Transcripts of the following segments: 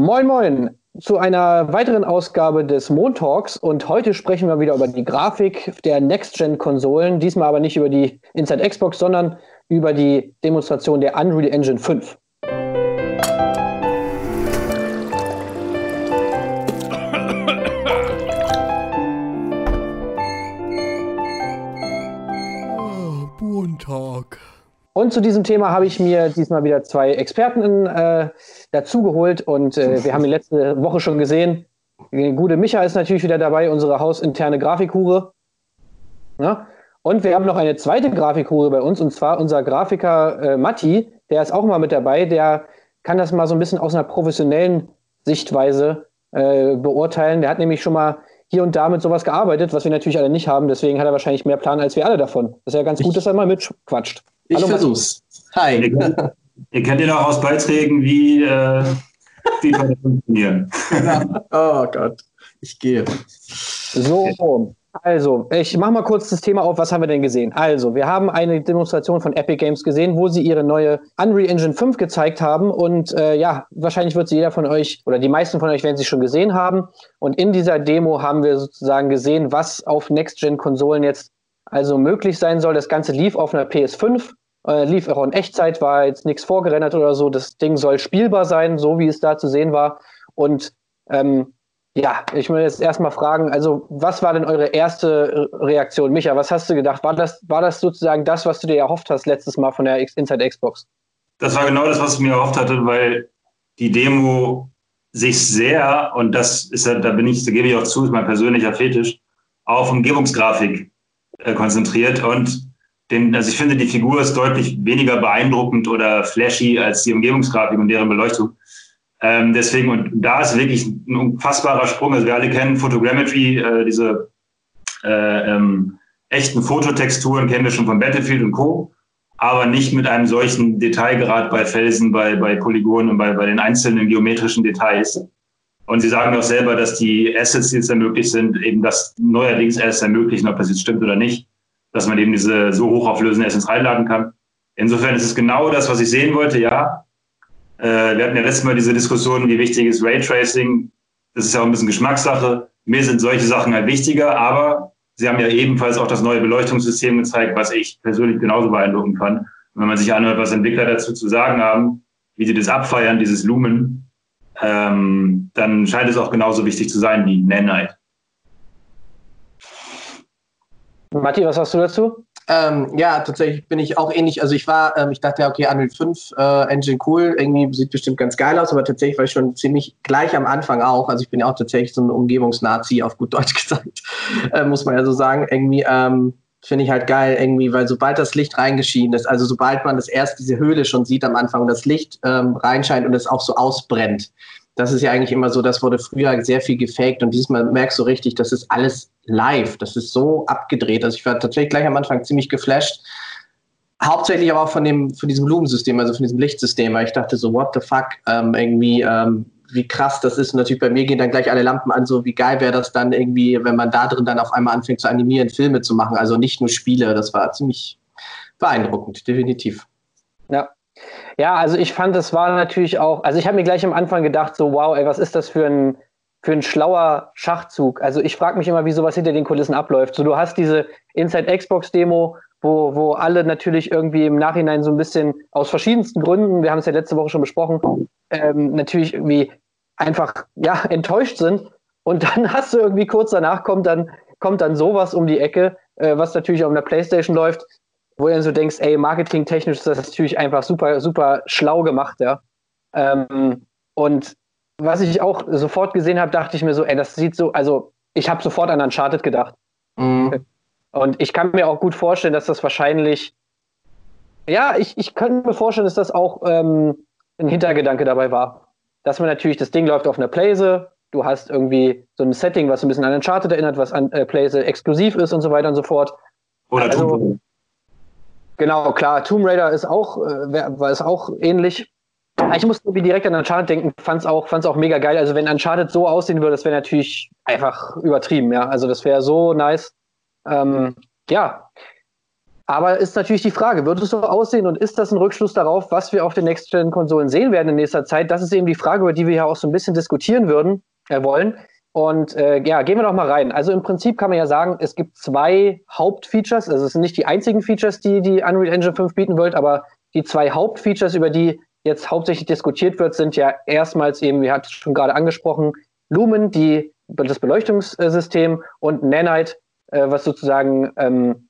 Moin, moin zu einer weiteren Ausgabe des Montalks und heute sprechen wir wieder über die Grafik der Next-Gen-Konsolen, diesmal aber nicht über die Inside Xbox, sondern über die Demonstration der Unreal Engine 5. Und zu diesem Thema habe ich mir diesmal wieder zwei Experten äh, dazugeholt und äh, wir haben die letzte Woche schon gesehen. Die gute Micha ist natürlich wieder dabei, unsere hausinterne Grafikhure. Ja? Und wir haben noch eine zweite Grafikhure bei uns und zwar unser Grafiker äh, Matti, der ist auch mal mit dabei. Der kann das mal so ein bisschen aus einer professionellen Sichtweise äh, beurteilen. Der hat nämlich schon mal hier und da mit sowas gearbeitet, was wir natürlich alle nicht haben. Deswegen hat er wahrscheinlich mehr Plan als wir alle davon. Das ist ja ganz gut, dass er mal mitquatscht. Ich Hallo, versuch's. Hi. Ihr kennt, ihr kennt ihn auch aus Beiträgen, wie äh, die funktionieren. oh Gott, ich gehe. So, also, ich mache mal kurz das Thema auf. Was haben wir denn gesehen? Also, wir haben eine Demonstration von Epic Games gesehen, wo sie ihre neue Unreal Engine 5 gezeigt haben. Und äh, ja, wahrscheinlich wird sie jeder von euch oder die meisten von euch werden sie schon gesehen haben. Und in dieser Demo haben wir sozusagen gesehen, was auf Next-Gen-Konsolen jetzt also möglich sein soll. Das Ganze lief auf einer PS5 äh, lief auch in Echtzeit, war jetzt nichts vorgerendert oder so. Das Ding soll spielbar sein, so wie es da zu sehen war. Und ähm, ja, ich will jetzt erstmal fragen, also was war denn eure erste Reaktion? Micha, was hast du gedacht? War das, war das sozusagen das, was du dir erhofft hast letztes Mal von der Inside Xbox? Das war genau das, was ich mir erhofft hatte, weil die Demo sich sehr, und das ist ja, da bin ich, da gebe ich auch zu, ist mein persönlicher Fetisch, auf Umgebungsgrafik äh, konzentriert und den, also ich finde, die Figur ist deutlich weniger beeindruckend oder flashy als die Umgebungsgrafik und deren Beleuchtung. Ähm, deswegen, und da ist wirklich ein unfassbarer Sprung. Also wir alle kennen Photogrammetry, äh, diese äh, ähm, echten Fototexturen kennen wir schon von Battlefield und Co., aber nicht mit einem solchen Detailgrad bei Felsen, bei, bei Polygonen und bei, bei den einzelnen geometrischen Details. Und Sie sagen auch selber, dass die Assets, die jetzt ermöglicht sind, eben das neuerdings erst ermöglichen, ob das jetzt stimmt oder nicht dass man eben diese so hochauflösende Assets reinladen kann. Insofern ist es genau das, was ich sehen wollte, ja. Äh, wir hatten ja letztes Mal diese Diskussion, wie wichtig ist Raytracing. Das ist ja auch ein bisschen Geschmackssache. Mir sind solche Sachen halt wichtiger, aber Sie haben ja ebenfalls auch das neue Beleuchtungssystem gezeigt, was ich persönlich genauso beeindrucken fand. Und wenn man sich anhört, was Entwickler dazu zu sagen haben, wie sie das abfeiern, dieses Lumen, ähm, dann scheint es auch genauso wichtig zu sein wie Nanite. Matti, was hast du dazu? Ähm, ja, tatsächlich bin ich auch ähnlich. Also ich war, ähm, ich dachte ja, okay, Unreal 5 äh, Engine cool, irgendwie sieht bestimmt ganz geil aus, aber tatsächlich war ich schon ziemlich gleich am Anfang auch. Also ich bin ja auch tatsächlich so ein Umgebungsnazi auf gut Deutsch gesagt, äh, muss man ja so sagen. Irgendwie ähm, finde ich halt geil, irgendwie, weil sobald das Licht reingeschieden ist, also sobald man das erst diese Höhle schon sieht am Anfang und das Licht ähm, reinscheint und es auch so ausbrennt, das ist ja eigentlich immer so, das wurde früher sehr viel gefaked und diesmal merkst du richtig, das ist alles live. Das ist so abgedreht. Also ich war tatsächlich gleich am Anfang ziemlich geflasht. Hauptsächlich aber auch von dem, von diesem Lumensystem, also von diesem Lichtsystem. Weil ich dachte so, what the fuck, ähm, irgendwie, ähm, wie krass das ist. Und natürlich bei mir gehen dann gleich alle Lampen an, so wie geil wäre das dann irgendwie, wenn man da drin dann auf einmal anfängt zu animieren, Filme zu machen. Also nicht nur Spiele. Das war ziemlich beeindruckend, definitiv. Ja, ja, also ich fand, es war natürlich auch, also ich habe mir gleich am Anfang gedacht, so wow, ey, was ist das für ein, für ein schlauer Schachzug? Also ich frage mich immer, wie sowas hinter den Kulissen abläuft. So, du hast diese Inside Xbox Demo, wo, wo alle natürlich irgendwie im Nachhinein so ein bisschen aus verschiedensten Gründen, wir haben es ja letzte Woche schon besprochen, ähm, natürlich irgendwie einfach ja enttäuscht sind. Und dann hast du irgendwie kurz danach kommt dann kommt dann sowas um die Ecke, äh, was natürlich auf einer PlayStation läuft, wo du dann so denkst, ey, marketingtechnisch ist das natürlich einfach super, super schlau gemacht, ja. Ähm, und was ich auch sofort gesehen habe, dachte ich mir so, ey, das sieht so, also ich habe sofort an Uncharted gedacht. Mhm. Und ich kann mir auch gut vorstellen, dass das wahrscheinlich, ja, ich, ich könnte mir vorstellen, dass das auch ähm, ein Hintergedanke dabei war. Dass man natürlich, das Ding läuft auf einer Playse, du hast irgendwie so ein Setting, was ein bisschen an Uncharted erinnert, was an äh, Playse exklusiv ist und so weiter und so fort. Oder also, Genau, klar. Tomb Raider ist auch, äh, war es auch ähnlich. Ich muss irgendwie direkt an Uncharted denken, fand's auch, fand's auch mega geil. Also wenn Uncharted so aussehen würde, das wäre natürlich einfach übertrieben, ja. Also das wäre so nice. Ähm, ja. Aber ist natürlich die Frage, wird es so aussehen und ist das ein Rückschluss darauf, was wir auf den Next-Gen-Konsolen sehen werden in nächster Zeit? Das ist eben die Frage, über die wir ja auch so ein bisschen diskutieren würden, äh, wollen. Und äh, ja, gehen wir doch mal rein. Also im Prinzip kann man ja sagen, es gibt zwei Hauptfeatures. Also es sind nicht die einzigen Features, die die Unreal Engine 5 bieten wird, aber die zwei Hauptfeatures, über die jetzt hauptsächlich diskutiert wird, sind ja erstmals eben, wie hat es schon gerade angesprochen, Lumen, die, das Beleuchtungssystem und Nanite, äh, was sozusagen ähm,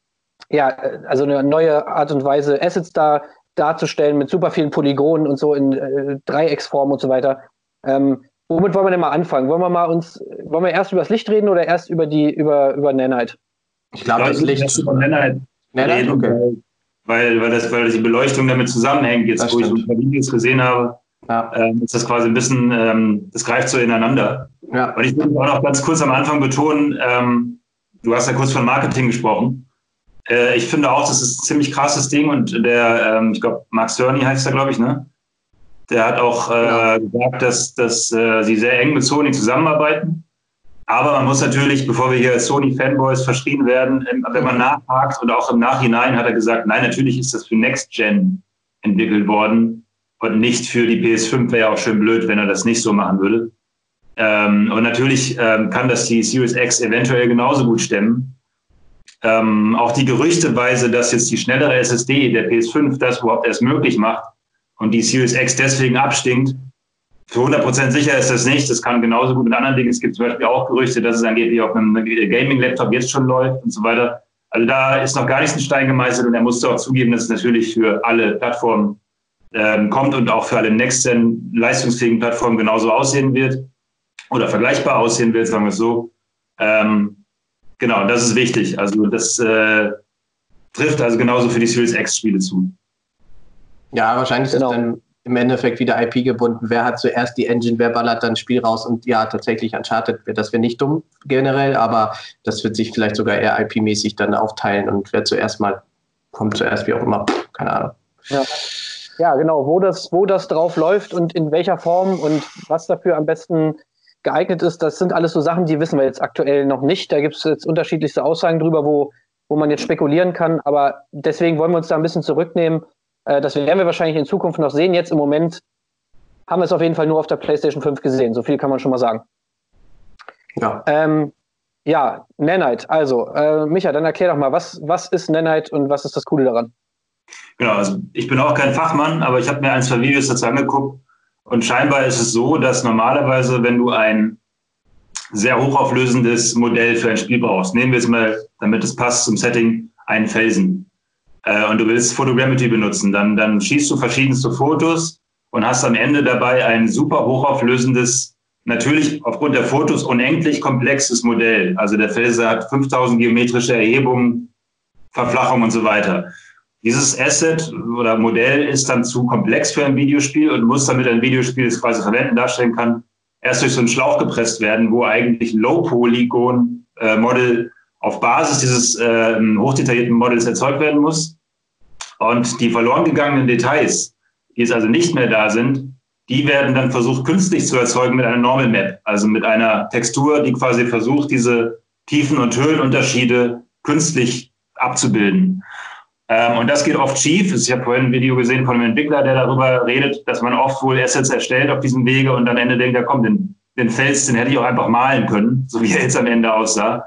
ja, also eine neue Art und Weise, Assets da darzustellen mit super vielen Polygonen und so in äh, Dreiecksform und so weiter. Ähm, womit wollen wir denn mal anfangen? Wollen wir mal uns, wollen wir erst über das Licht reden oder erst über die, über, über Nanite? Ich glaube, das Licht ist über Nanite. Nanite, okay. Weil, weil, das, weil die Beleuchtung damit zusammenhängt, jetzt das wo stimmt. ich ein paar Videos gesehen habe, ja. ähm, ist das quasi ein bisschen, ähm, das greift so ineinander. Ja. Und ich will auch noch ganz kurz am Anfang betonen, ähm, du hast ja kurz von Marketing gesprochen. Äh, ich finde auch, das ist ein ziemlich krasses Ding und der, ähm, ich glaube, Max Cerny heißt er, glaube ich, ne? Der hat auch äh, gesagt, dass, dass äh, sie sehr eng mit Sony zusammenarbeiten. Aber man muss natürlich, bevor wir hier als Sony-Fanboys verschrien werden, wenn man nachhakt und auch im Nachhinein hat er gesagt, nein, natürlich ist das für Next Gen entwickelt worden und nicht für die PS5. Wäre ja auch schön blöd, wenn er das nicht so machen würde. Ähm, und natürlich ähm, kann das die Series X eventuell genauso gut stemmen. Ähm, auch die Gerüchteweise, dass jetzt die schnellere SSD der PS5 das überhaupt erst möglich macht und die Series X deswegen abstinkt, für 100% sicher ist das nicht. Das kann genauso gut mit anderen Dingen. Es gibt zum Beispiel auch Gerüchte, dass es angeblich auf einem Gaming-Laptop jetzt schon läuft und so weiter. Also da ist noch gar nichts in Stein gemeißelt und er musste auch zugeben, dass es natürlich für alle Plattformen ähm, kommt und auch für alle Next-Gen leistungsfähigen Plattformen genauso aussehen wird oder vergleichbar aussehen wird, sagen wir es so. Ähm, Genau, das ist wichtig. Also das äh, trifft also genauso für die Series X-Spiele zu. Ja, wahrscheinlich genau. ist dann im Endeffekt wieder IP gebunden. Wer hat zuerst die Engine, wer ballert dann Spiel raus und ja, tatsächlich Uncharted, das wäre nicht dumm generell, aber das wird sich vielleicht sogar eher IP-mäßig dann aufteilen und wer zuerst mal kommt, zuerst wie auch immer, keine Ahnung. Ja. ja, genau, wo das, wo das drauf läuft und in welcher Form und was dafür am besten geeignet ist, das sind alles so Sachen, die wissen wir jetzt aktuell noch nicht. Da gibt es jetzt unterschiedlichste Aussagen drüber, wo, wo man jetzt spekulieren kann. Aber deswegen wollen wir uns da ein bisschen zurücknehmen. Äh, das werden wir wahrscheinlich in Zukunft noch sehen. Jetzt im Moment haben wir es auf jeden Fall nur auf der PlayStation 5 gesehen. So viel kann man schon mal sagen. Ja. Ähm, ja, Nanite. Also, äh, Micha, dann erklär doch mal, was, was ist Nanite und was ist das Coole daran? Genau, also ich bin auch kein Fachmann, aber ich habe mir ein, zwei Videos dazu angeguckt und scheinbar ist es so, dass normalerweise, wenn du ein sehr hochauflösendes Modell für ein Spiel brauchst, nehmen wir es mal, damit es passt zum Setting, einen Felsen. Äh, und du willst Photogrammetry benutzen, dann, dann schießt du verschiedenste Fotos und hast am Ende dabei ein super hochauflösendes, natürlich aufgrund der Fotos unendlich komplexes Modell. Also der Felsen hat 5000 geometrische Erhebungen, Verflachung und so weiter. Dieses Asset oder Modell ist dann zu komplex für ein Videospiel und muss damit ein Videospiel, das quasi verwenden, darstellen kann, erst durch so einen Schlauch gepresst werden, wo eigentlich Low-Polygon-Model äh, auf Basis dieses äh, hochdetaillierten Models erzeugt werden muss. Und die verloren gegangenen Details, die jetzt also nicht mehr da sind, die werden dann versucht künstlich zu erzeugen mit einer Normal Map, also mit einer Textur, die quasi versucht, diese Tiefen- und Höhenunterschiede künstlich abzubilden. Ähm, und das geht oft schief. Ich habe vorhin ein Video gesehen von einem Entwickler, der darüber redet, dass man oft wohl Assets erstellt auf diesem Wege und am Ende denkt, ja komm, den, den Fels, den hätte ich auch einfach malen können, so wie er jetzt am Ende aussah.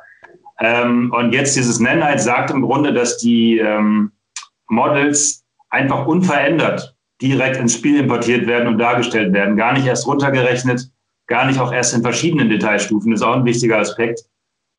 Ähm, und jetzt dieses Nanite sagt im Grunde, dass die ähm, Models einfach unverändert direkt ins Spiel importiert werden und dargestellt werden. Gar nicht erst runtergerechnet, gar nicht auch erst in verschiedenen Detailstufen. Das ist auch ein wichtiger Aspekt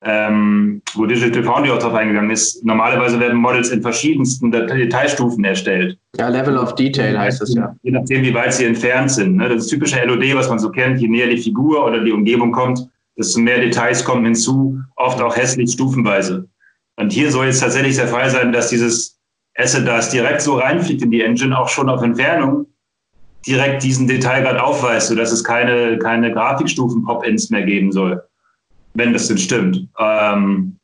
ähm, wo Digital Foundry auch drauf eingegangen ist. Normalerweise werden Models in verschiedensten Detailstufen erstellt. Ja, Level of Detail heißt es ja. Je nachdem, wie weit sie entfernt sind. Ne? Das typische LOD, was man so kennt, je näher die Figur oder die Umgebung kommt, desto mehr Details kommen hinzu, oft auch hässlich stufenweise. Und hier soll jetzt tatsächlich der Fall sein, dass dieses Asset, das direkt so reinfliegt in die Engine, auch schon auf Entfernung direkt diesen Detailgrad aufweist, sodass es keine, keine Grafikstufen-Pop-Ins mehr geben soll wenn das denn stimmt. Ähm,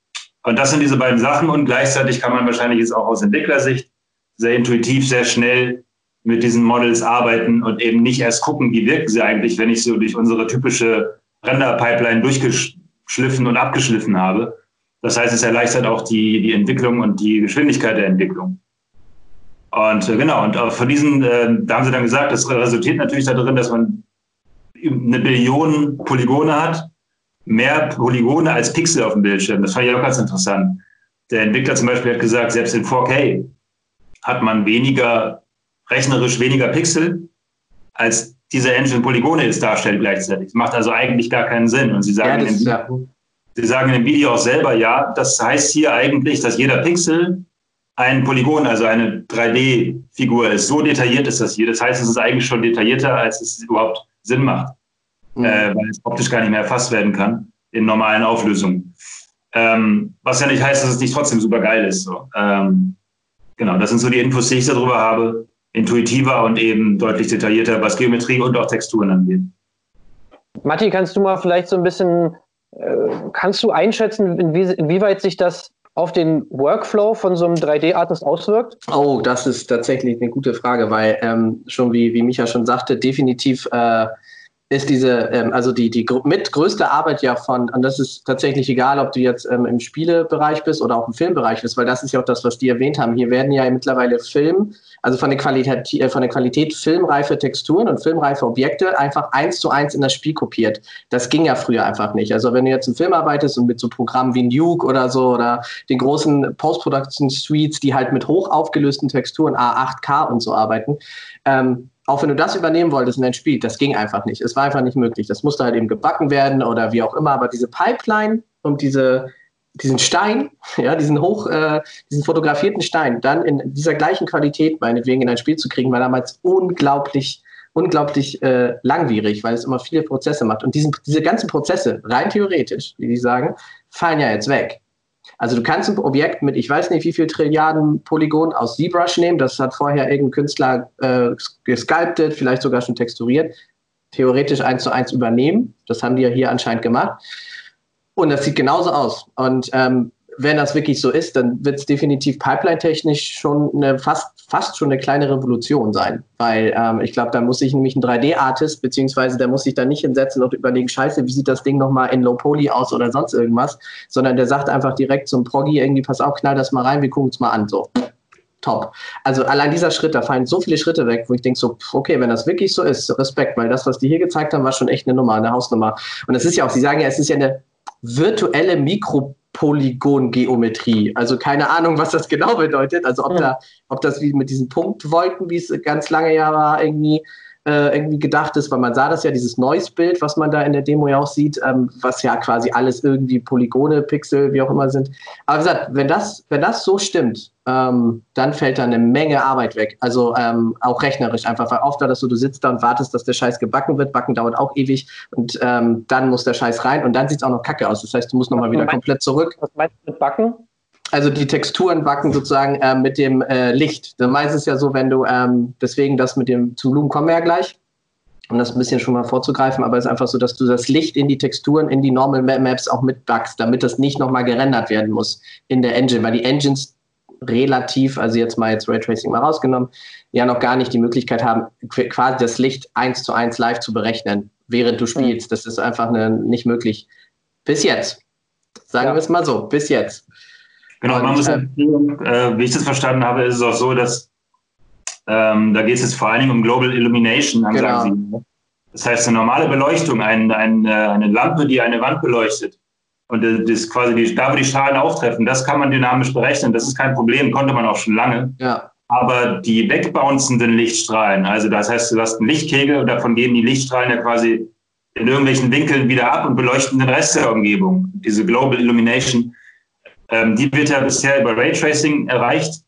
und das sind diese beiden Sachen und gleichzeitig kann man wahrscheinlich jetzt auch aus Entwicklersicht sehr intuitiv, sehr schnell mit diesen Models arbeiten und eben nicht erst gucken, wie wirken sie eigentlich, wenn ich so durch unsere typische Render-Pipeline durchgeschliffen und abgeschliffen habe, Das heißt, es erleichtert auch die, die Entwicklung und die Geschwindigkeit der Entwicklung. Und äh, genau, und von diesen, äh, da haben sie dann gesagt, das resultiert natürlich darin, dass man eine Billion Polygone hat, mehr Polygone als Pixel auf dem Bildschirm. Das fand ich auch ganz interessant. Der Entwickler zum Beispiel hat gesagt, selbst in 4K hat man weniger, rechnerisch weniger Pixel, als diese Engine Polygone jetzt darstellt gleichzeitig. Das macht also eigentlich gar keinen Sinn. Und sie sagen, ja, in, dem, ja. sie sagen in dem Video auch selber, ja, das heißt hier eigentlich, dass jeder Pixel ein Polygon, also eine 3D-Figur ist. So detailliert ist das hier. Das heißt, es ist eigentlich schon detaillierter, als es überhaupt Sinn macht, mhm. äh, weil es optisch gar nicht mehr erfasst werden kann in normalen Auflösungen. Ähm, was ja nicht heißt, dass es nicht trotzdem super geil ist. So. Ähm, genau, das sind so die Infos, die ich darüber habe. Intuitiver und eben deutlich detaillierter, was Geometrie und auch Texturen angeht. Matti, kannst du mal vielleicht so ein bisschen, äh, kannst du einschätzen, inwie, inwieweit sich das auf den Workflow von so einem 3D-Artist auswirkt? Oh, das ist tatsächlich eine gute Frage, weil ähm, schon wie, wie Micha schon sagte, definitiv äh, ist diese, ähm, also die, die mit größte Arbeit ja von, und das ist tatsächlich egal, ob du jetzt ähm, im Spielebereich bist oder auch im Filmbereich bist, weil das ist ja auch das, was die erwähnt haben. Hier werden ja mittlerweile Film, also von der Qualität, äh, von der Qualität filmreife Texturen und filmreife Objekte einfach eins zu eins in das Spiel kopiert. Das ging ja früher einfach nicht. Also wenn du jetzt im Film arbeitest und mit so Programmen wie Nuke oder so oder den großen Post-Production Suites, die halt mit hoch aufgelösten Texturen A8K und so arbeiten, ähm, auch wenn du das übernehmen wolltest in dein Spiel, das ging einfach nicht. Es war einfach nicht möglich. Das musste halt eben gebacken werden oder wie auch immer. Aber diese Pipeline und diese, diesen Stein, ja, diesen hoch, äh, diesen fotografierten Stein, dann in dieser gleichen Qualität meinetwegen in ein Spiel zu kriegen, war damals unglaublich, unglaublich äh, langwierig, weil es immer viele Prozesse macht. Und diesen, diese ganzen Prozesse, rein theoretisch, wie die sagen, fallen ja jetzt weg. Also du kannst ein Objekt mit, ich weiß nicht, wie viel Trilliarden Polygon aus ZBrush nehmen. Das hat vorher irgendein Künstler äh, gesculptet, vielleicht sogar schon texturiert. Theoretisch eins zu eins übernehmen. Das haben die ja hier anscheinend gemacht. Und das sieht genauso aus. Und ähm, wenn das wirklich so ist, dann wird es definitiv pipeline-technisch schon eine fast, fast schon eine kleine Revolution sein. Weil ähm, ich glaube, da muss sich nämlich ein 3D-Artist, beziehungsweise der muss sich da nicht hinsetzen und überlegen, scheiße, wie sieht das Ding nochmal in Low Poly aus oder sonst irgendwas, sondern der sagt einfach direkt zum Proggy irgendwie, pass auf, knall das mal rein, wir gucken es mal an. So. Top. Also allein dieser Schritt, da fallen so viele Schritte weg, wo ich denke so, okay, wenn das wirklich so ist, Respekt, weil das, was die hier gezeigt haben, war schon echt eine Nummer, eine Hausnummer. Und das ist ja auch, sie sagen ja, es ist ja eine virtuelle Mikro Polygongeometrie. Also keine Ahnung, was das genau bedeutet. Also ob, da, ob das wie mit diesen Punktwolken, wie es ganz lange ja war, irgendwie äh, irgendwie gedacht ist, weil man sah das ja, dieses Noise-Bild, was man da in der Demo ja auch sieht, ähm, was ja quasi alles irgendwie Polygone, Pixel, wie auch immer sind. Aber wie gesagt, wenn das, wenn das so stimmt, ähm, dann fällt da eine Menge Arbeit weg. Also ähm, auch rechnerisch einfach, weil oft war das so, du sitzt da und wartest, dass der Scheiß gebacken wird. Backen dauert auch ewig und ähm, dann muss der Scheiß rein und dann sieht es auch noch kacke aus. Das heißt, du musst nochmal wieder komplett zurück. Was meinst du mit Backen? Also die Texturen backen sozusagen äh, mit dem äh, Licht. Dann meist es ja so, wenn du, ähm, deswegen das mit dem, zum Blumen kommen wir ja gleich, um das ein bisschen schon mal vorzugreifen, aber es ist einfach so, dass du das Licht in die Texturen, in die Normal Maps auch mitbackst, damit das nicht nochmal gerendert werden muss in der Engine, weil die Engines relativ, also jetzt mal jetzt Raytracing mal rausgenommen, ja noch gar nicht die Möglichkeit haben, quasi das Licht eins zu eins live zu berechnen, während du spielst. Das ist einfach eine, nicht möglich. Bis jetzt. Sagen ja. wir es mal so, bis jetzt. Genau, man muss, äh, wie ich das verstanden habe, ist es auch so, dass ähm, da geht es jetzt vor allen Dingen um Global Illumination, genau. sagen Sie. Ne? Das heißt, eine normale Beleuchtung, ein, ein, äh, eine Lampe, die eine Wand beleuchtet und äh, das quasi die, da, wo die Strahlen auftreffen, das kann man dynamisch berechnen. Das ist kein Problem, konnte man auch schon lange. Ja. Aber die wegbouncenden Lichtstrahlen, also das heißt, du hast einen Lichtkegel und davon gehen die Lichtstrahlen ja quasi in irgendwelchen Winkeln wieder ab und beleuchten den Rest der Umgebung. Diese Global Illumination, ähm, die wird ja bisher über Raytracing erreicht.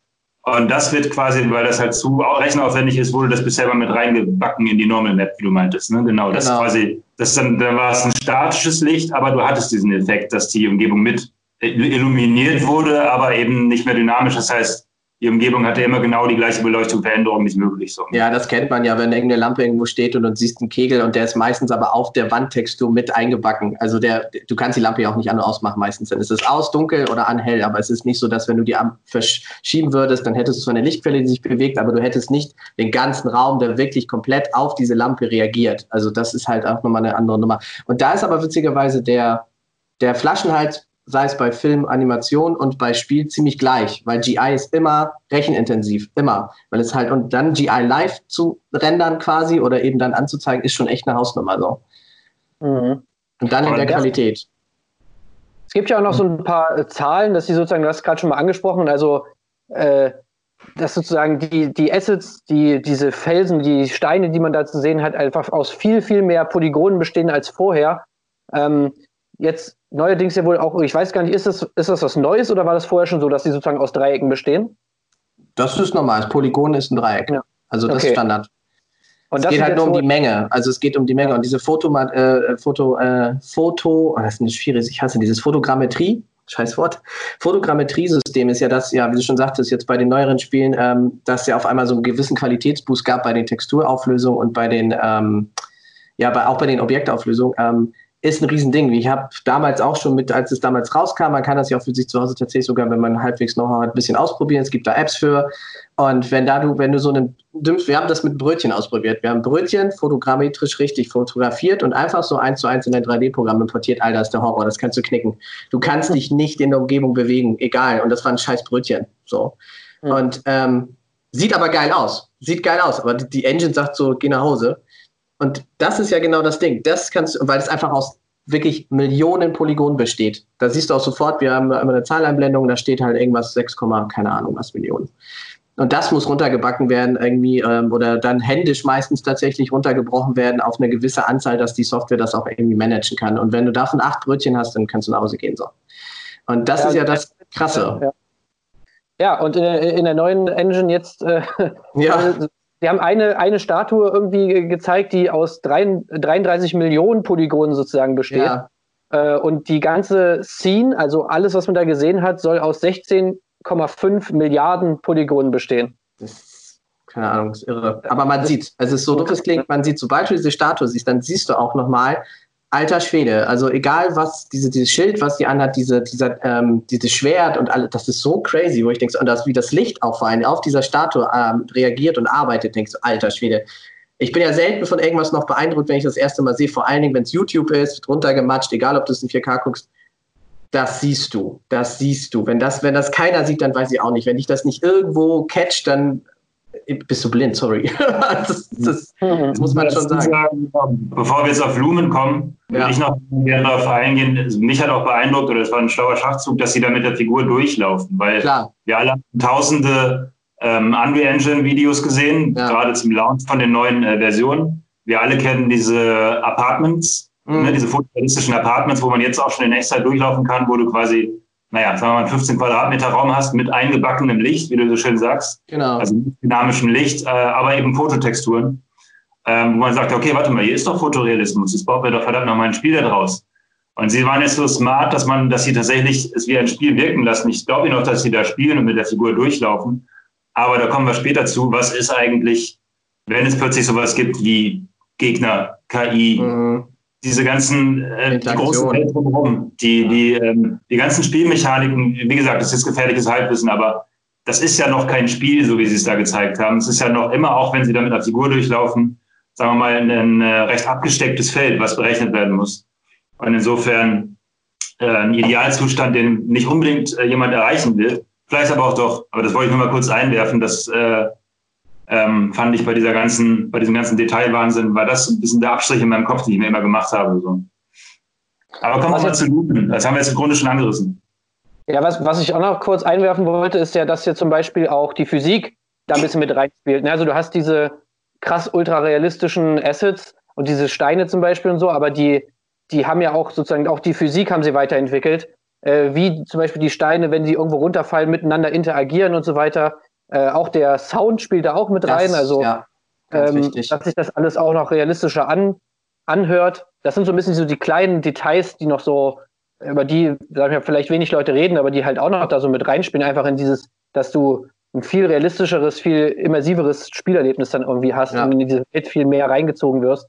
Und das wird quasi, weil das halt zu rechenaufwendig ist, wurde das bisher mal mit reingebacken in die Normal Map, wie du meintest. Ne? Genau, das genau. quasi, das dann, da war es ein statisches Licht, aber du hattest diesen Effekt, dass die Umgebung mit illuminiert wurde, aber eben nicht mehr dynamisch. Das heißt, die Umgebung hatte immer genau die gleiche Beleuchtung, Veränderung nicht möglich. So. Ja, das kennt man ja, wenn irgendeine Lampe irgendwo steht und du siehst einen Kegel und der ist meistens aber auf der Wandtextur mit eingebacken. Also der, du kannst die Lampe ja auch nicht an und ausmachen meistens. Dann ist es aus, dunkel oder an hell, aber es ist nicht so, dass wenn du die verschieben würdest, dann hättest du zwar eine Lichtquelle, die sich bewegt, aber du hättest nicht den ganzen Raum, der wirklich komplett auf diese Lampe reagiert. Also das ist halt auch nochmal eine andere Nummer. Und da ist aber witzigerweise der, der Flaschenhals sei es bei Film, Animation und bei Spiel ziemlich gleich, weil GI ist immer rechenintensiv, immer. Weil es halt, und dann GI live zu rendern quasi oder eben dann anzuzeigen, ist schon echt eine Hausnummer so. Mhm. Und dann in der Qualität. Es gibt ja auch noch so ein paar äh, Zahlen, dass sie sozusagen, du hast gerade schon mal angesprochen, also äh, dass sozusagen die, die Assets, die, diese Felsen, die Steine, die man da zu sehen hat, einfach aus viel, viel mehr Polygonen bestehen als vorher. Ähm, jetzt neuerdings ja wohl auch, ich weiß gar nicht, ist das, ist das was Neues oder war das vorher schon so, dass die sozusagen aus Dreiecken bestehen? Das ist normal. Das Polygon ist ein Dreieck. Ja. Also das okay. ist Standard. Und es geht halt nur um die Menge. Also es geht um die Menge. Und diese Foto, äh, Foto, äh, Foto, oh, das ist eine schwierig, ich hasse dieses Fotogrammetrie, scheiß Wort. Fotogrammetrie-System ist ja das, ja, wie du schon sagtest, jetzt bei den neueren Spielen, ähm, dass ja auf einmal so einen gewissen Qualitätsboost gab bei den Texturauflösungen und bei den, ähm, ja, bei, auch bei den Objektauflösungen. Ähm, ist ein Riesending. Ich habe damals auch schon mit, als es damals rauskam, man kann das ja auch für sich zu Hause tatsächlich sogar, wenn man halbwegs Know-how hat, ein bisschen ausprobieren. Es gibt da Apps für. Und wenn da du, wenn du so einen dümmst, wir haben das mit Brötchen ausprobiert. Wir haben Brötchen fotogrammetrisch richtig fotografiert und einfach so eins zu eins in ein 3D-Programm importiert. Alter, ist der Horror, das kannst du knicken. Du kannst dich nicht in der Umgebung bewegen, egal. Und das war ein scheiß Brötchen. So. Und ähm, sieht aber geil aus. Sieht geil aus. Aber die Engine sagt so, geh nach Hause. Und das ist ja genau das Ding. Das kannst weil es einfach aus wirklich Millionen Polygonen besteht. Da siehst du auch sofort, wir haben immer eine Zahleinblendung, da steht halt irgendwas 6, keine Ahnung was Millionen. Und das muss runtergebacken werden irgendwie ähm, oder dann händisch meistens tatsächlich runtergebrochen werden auf eine gewisse Anzahl, dass die Software das auch irgendwie managen kann. Und wenn du davon acht Brötchen hast, dann kannst du nach Hause gehen. So. Und das ja, ist ja das Krasse. Ja, ja und in, in, der neuen Engine jetzt äh, ja. Sie haben eine, eine Statue irgendwie gezeigt, die aus 33 Millionen Polygonen sozusagen besteht. Ja. Äh, und die ganze Scene, also alles, was man da gesehen hat, soll aus 16,5 Milliarden Polygonen bestehen. Das keine Ahnung, ist irre. Aber man sieht, also es ist so doof es klingt, man sieht, sobald du diese Statue siehst, dann siehst du auch nochmal, alter Schwede. Also egal was, diese, dieses Schild, was die anhat, diese, dieser, ähm, dieses Schwert und alles, das ist so crazy, wo ich denke, und das, wie das Licht auf einen, auf dieser Statue ähm, reagiert und arbeitet, denkst du, alter Schwede. Ich bin ja selten von irgendwas noch beeindruckt, wenn ich das erste Mal sehe, vor allen Dingen, wenn es YouTube ist, runtergematscht, egal ob du es in 4K guckst, das siehst du, das siehst du. Wenn das, wenn das keiner sieht, dann weiß ich auch nicht. Wenn ich das nicht irgendwo catch, dann bist du blind, sorry. das, das, das, muss man schon sagen. Bevor wir jetzt auf Lumen kommen, ja. ich noch gerne darauf eingehen. Mich hat auch beeindruckt, oder es war ein schlauer Schachzug, dass sie da mit der Figur durchlaufen, weil Klar. wir alle haben tausende ähm, Unreal Engine Videos gesehen, ja. gerade zum Launch von den neuen äh, Versionen. Wir alle kennen diese Apartments, mhm. ne, diese fotorealistischen Apartments, wo man jetzt auch schon in Echtzeit durchlaufen kann, wo du quasi naja, sagen wir mal, 15 Quadratmeter Raum hast mit eingebackenem Licht, wie du so schön sagst. Genau. Also mit dynamischem Licht, äh, aber eben Fototexturen. Ähm, wo man sagt, okay, warte mal, hier ist doch Fotorealismus, jetzt bauen wir doch verdammt nochmal ein Spiel daraus. Und sie waren jetzt so smart, dass man, dass sie tatsächlich es wie ein Spiel wirken lassen. Ich glaube noch, dass sie da spielen und mit der Figur durchlaufen. Aber da kommen wir später zu. Was ist eigentlich, wenn es plötzlich sowas gibt wie Gegner, KI, mhm diese ganzen äh, die großen Welt drumherum, die, die, ähm, die ganzen Spielmechaniken, wie gesagt, das ist gefährliches Halbwissen, aber das ist ja noch kein Spiel, so wie sie es da gezeigt haben. Es ist ja noch immer, auch wenn sie da mit einer Figur durchlaufen, sagen wir mal, ein, ein äh, recht abgestecktes Feld, was berechnet werden muss. Und insofern äh, ein Idealzustand, den nicht unbedingt äh, jemand erreichen will. Vielleicht aber auch doch, aber das wollte ich nur mal kurz einwerfen, dass äh, ähm, fand ich bei dieser ganzen, bei diesem ganzen Detailwahnsinn, war das ein bisschen der Abstrich in meinem Kopf, den ich mir immer gemacht habe. So. Aber kommen wir mal zu Lupen. Das haben wir jetzt im Grunde schon angerissen. Ja, was, was ich auch noch kurz einwerfen wollte, ist ja, dass hier zum Beispiel auch die Physik da ein bisschen mit reinspielt. Also du hast diese krass ultra realistischen Assets und diese Steine zum Beispiel und so, aber die, die haben ja auch sozusagen, auch die Physik haben sie weiterentwickelt, äh, wie zum Beispiel die Steine, wenn sie irgendwo runterfallen, miteinander interagieren und so weiter. Äh, auch der Sound spielt da auch mit rein. Das, also, ja, ähm, dass sich das alles auch noch realistischer an, anhört. Das sind so ein bisschen so die kleinen Details, die noch so, über die, sag ich mal, vielleicht wenig Leute reden, aber die halt auch noch da so mit reinspielen, einfach in dieses, dass du ein viel realistischeres, viel immersiveres Spielerlebnis dann irgendwie hast ja. und in diese Welt viel mehr reingezogen wirst.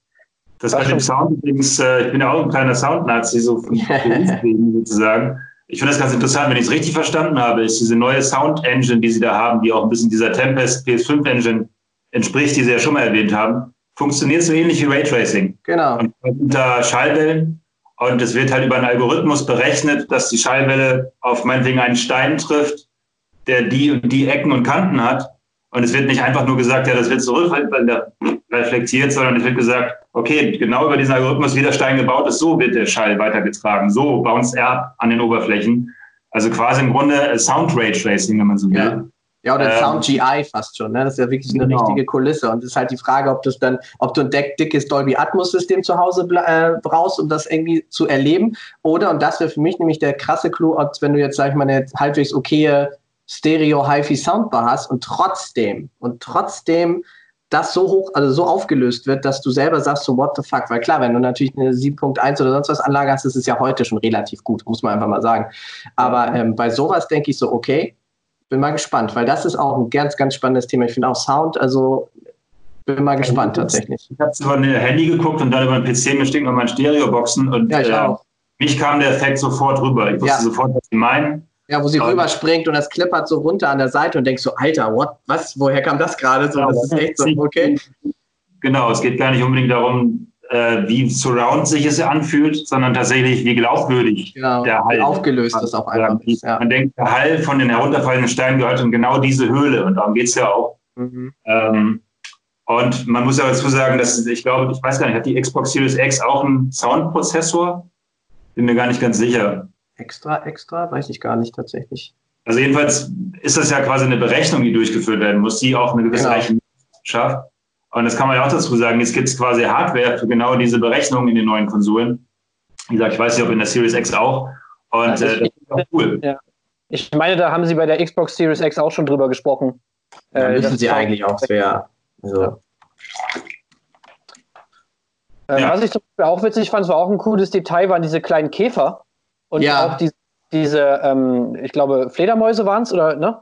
Das war dem Sound übrigens, äh, ich bin ja auch ein kleiner Sound-Nazi, so von sozusagen. Ich finde das ganz interessant, wenn ich es richtig verstanden habe, ist diese neue Sound Engine, die sie da haben, die auch ein bisschen dieser Tempest PS5 Engine entspricht, die sie ja schon mal erwähnt haben, funktioniert so ähnlich wie Raytracing. Genau. Und unter Schallwellen und es wird halt über einen Algorithmus berechnet, dass die Schallwelle auf meinetwegen einen Stein trifft, der die und die Ecken und Kanten hat. Und es wird nicht einfach nur gesagt, ja, das wird zurückreflektiert, sondern es wird gesagt, okay, genau über diesen Algorithmus, wie der Stein gebaut ist, so wird der Schall weitergetragen, so bounce er an den Oberflächen. Also quasi im Grunde Sound Ray Tracing, wenn man so will. Ja. Ja, oder ähm, Sound GI fast schon. Ne? Das ist ja wirklich eine genau. richtige Kulisse. Und es ist halt die Frage, ob du dann, ob du ein dickes Dolby Atmos System zu Hause äh, brauchst, um das irgendwie zu erleben. Oder, und das wäre für mich nämlich der krasse Clou, als wenn du jetzt, sag ich mal, eine halbwegs okaye Stereo HiFi Soundbar hast und trotzdem, und trotzdem das so hoch, also so aufgelöst wird, dass du selber sagst, so what the fuck, weil klar, wenn du natürlich eine 7.1 oder sonst was Anlage hast, ist es ja heute schon relativ gut, muss man einfach mal sagen. Aber ähm, bei sowas denke ich so, okay, bin mal gespannt, weil das ist auch ein ganz, ganz spannendes Thema. Ich finde auch Sound, also bin mal gespannt tatsächlich. Ich habe über ein Handy geguckt und dann über ein PC bestimmt noch mein Stereoboxen und ja, äh, mich kam der Effekt sofort rüber. Ich wusste ja. sofort, was sie meinen. Ja, wo sie und rüberspringt und das klippert so runter an der Seite und denkst so, Alter, what, was, woher kam das gerade? So, das ist echt so, okay. Genau, es geht gar nicht unbedingt darum, äh, wie surround sich es anfühlt, sondern tatsächlich, wie glaubwürdig genau, der Hall aufgelöst ist auf einmal. Ja. Man denkt, der Hall von den herunterfallenden Steinen gehört in genau diese Höhle und darum geht es ja auch. Mhm. Ähm, und man muss ja dazu sagen, dass ich glaube, ich weiß gar nicht, hat die Xbox Series X auch einen Soundprozessor? Bin mir gar nicht ganz sicher. Extra, extra? Weiß ich gar nicht tatsächlich. Also jedenfalls ist das ja quasi eine Berechnung, die durchgeführt werden muss, die auch eine gewisse genau. Rechenleistung schafft. Und das kann man ja auch dazu sagen, jetzt gibt es quasi Hardware für genau diese Berechnungen in den neuen Konsolen. Wie gesagt, ich weiß nicht, ob in der Series X auch. Und ja, äh, das ist auch cool. Ja. Ich meine, da haben sie bei der Xbox Series X auch schon drüber gesprochen. Ja, äh, müssen sie eigentlich auch sehr. Also. Äh, ja. Was ich auch witzig fand, war auch ein cooles Detail, waren diese kleinen Käfer. Und ja. auch die, diese, ähm, ich glaube, Fledermäuse waren es, oder, ne?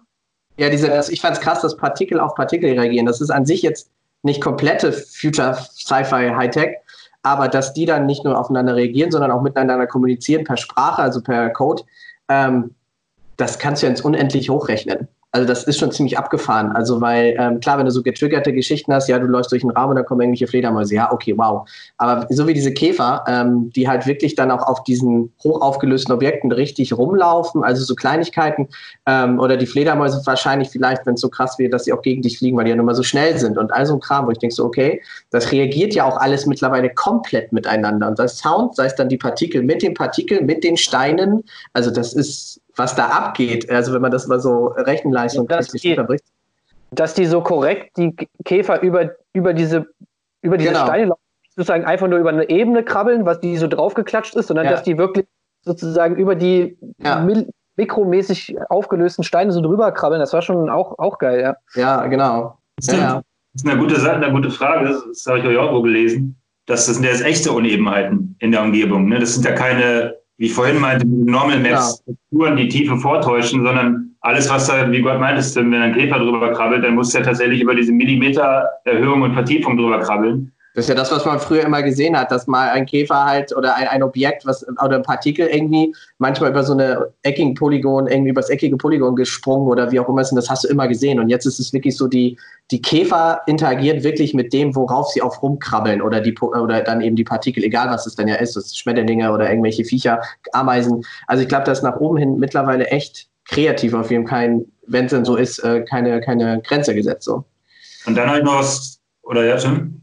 Ja, diese, das, ich fand es krass, dass Partikel auf Partikel reagieren. Das ist an sich jetzt nicht komplette Future Sci-Fi Hightech, aber dass die dann nicht nur aufeinander reagieren, sondern auch miteinander kommunizieren per Sprache, also per Code, ähm, das kannst du ja ins Unendlich hochrechnen. Also das ist schon ziemlich abgefahren. Also weil, ähm, klar, wenn du so getriggerte Geschichten hast, ja, du läufst durch einen Raum und dann kommen irgendwelche Fledermäuse, ja, okay, wow. Aber so wie diese Käfer, ähm, die halt wirklich dann auch auf diesen hochaufgelösten Objekten richtig rumlaufen, also so Kleinigkeiten, ähm, oder die Fledermäuse wahrscheinlich vielleicht, wenn es so krass wäre, dass sie auch gegen dich fliegen, weil die ja nun mal so schnell sind und all so ein Kram, wo ich denke so, okay, das reagiert ja auch alles mittlerweile komplett miteinander. Und das Sound, sei es dann die Partikel mit den Partikeln, mit den Steinen, also das ist was da abgeht. Also wenn man das mal so Rechenleistung ja, technisch unterbricht. Dass die so korrekt die Käfer über, über diese, über diese genau. Steine laufen, sozusagen einfach nur über eine Ebene krabbeln, was die so draufgeklatscht ist, sondern ja. dass die wirklich sozusagen über die ja. mikromäßig aufgelösten Steine so drüber krabbeln. Das war schon auch, auch geil, ja. Ja, genau. Das ist, ja. das ist eine gute eine gute Frage, das, das habe ich euch auch wo gelesen. Das, das sind ja jetzt echte Unebenheiten in der Umgebung. Ne? Das sind ja keine wie ich vorhin meinte, Normal Maps Strukturen, die Tiefe vortäuschen, sondern alles, was da, wie Gott meintest, wenn ein Käfer drüber krabbelt, dann muss er tatsächlich über diese Millimeter Erhöhung und Vertiefung drüber krabbeln. Das ist ja das, was man früher immer gesehen hat, dass mal ein Käfer halt oder ein, ein Objekt was, oder ein Partikel irgendwie manchmal über so eine eckigen Polygon, irgendwie über das eckige Polygon gesprungen oder wie auch immer ist. Und das hast du immer gesehen. Und jetzt ist es wirklich so, die, die Käfer interagieren wirklich mit dem, worauf sie auf rumkrabbeln oder, die, oder dann eben die Partikel, egal was es dann ja ist, das Schmetterlinge oder irgendwelche Viecher, Ameisen. Also ich glaube, das ist nach oben hin mittlerweile echt kreativ auf jeden Fall, wenn es denn so ist, äh, keine, keine Grenze gesetzt. So. Und dann halt noch was, oder ja, Tim?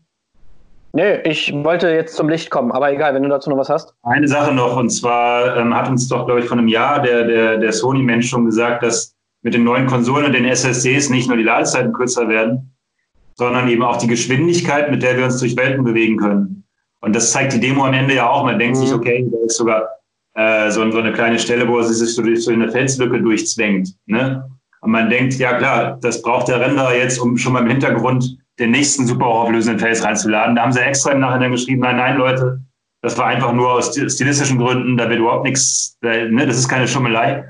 Nee, ich wollte jetzt zum Licht kommen, aber egal, wenn du dazu noch was hast. Eine Sache noch, und zwar ähm, hat uns doch, glaube ich, vor einem Jahr der, der, der Sony-Mensch schon gesagt, dass mit den neuen Konsolen und den SSDs nicht nur die Ladezeiten kürzer werden, sondern eben auch die Geschwindigkeit, mit der wir uns durch Welten bewegen können. Und das zeigt die Demo am Ende ja auch. Man denkt mhm. sich, okay, da ist sogar äh, so, so, eine kleine Stelle, wo es sich so durch so eine Felslücke durchzwängt. Ne? Und man denkt, ja klar, das braucht der Renderer jetzt, um schon mal im Hintergrund den nächsten super hochauflösenden Face reinzuladen. Da haben sie extra im Nachhinein geschrieben, nein, nein, Leute, das war einfach nur aus stilistischen Gründen, da wird überhaupt nichts, ne, das ist keine Schummelei.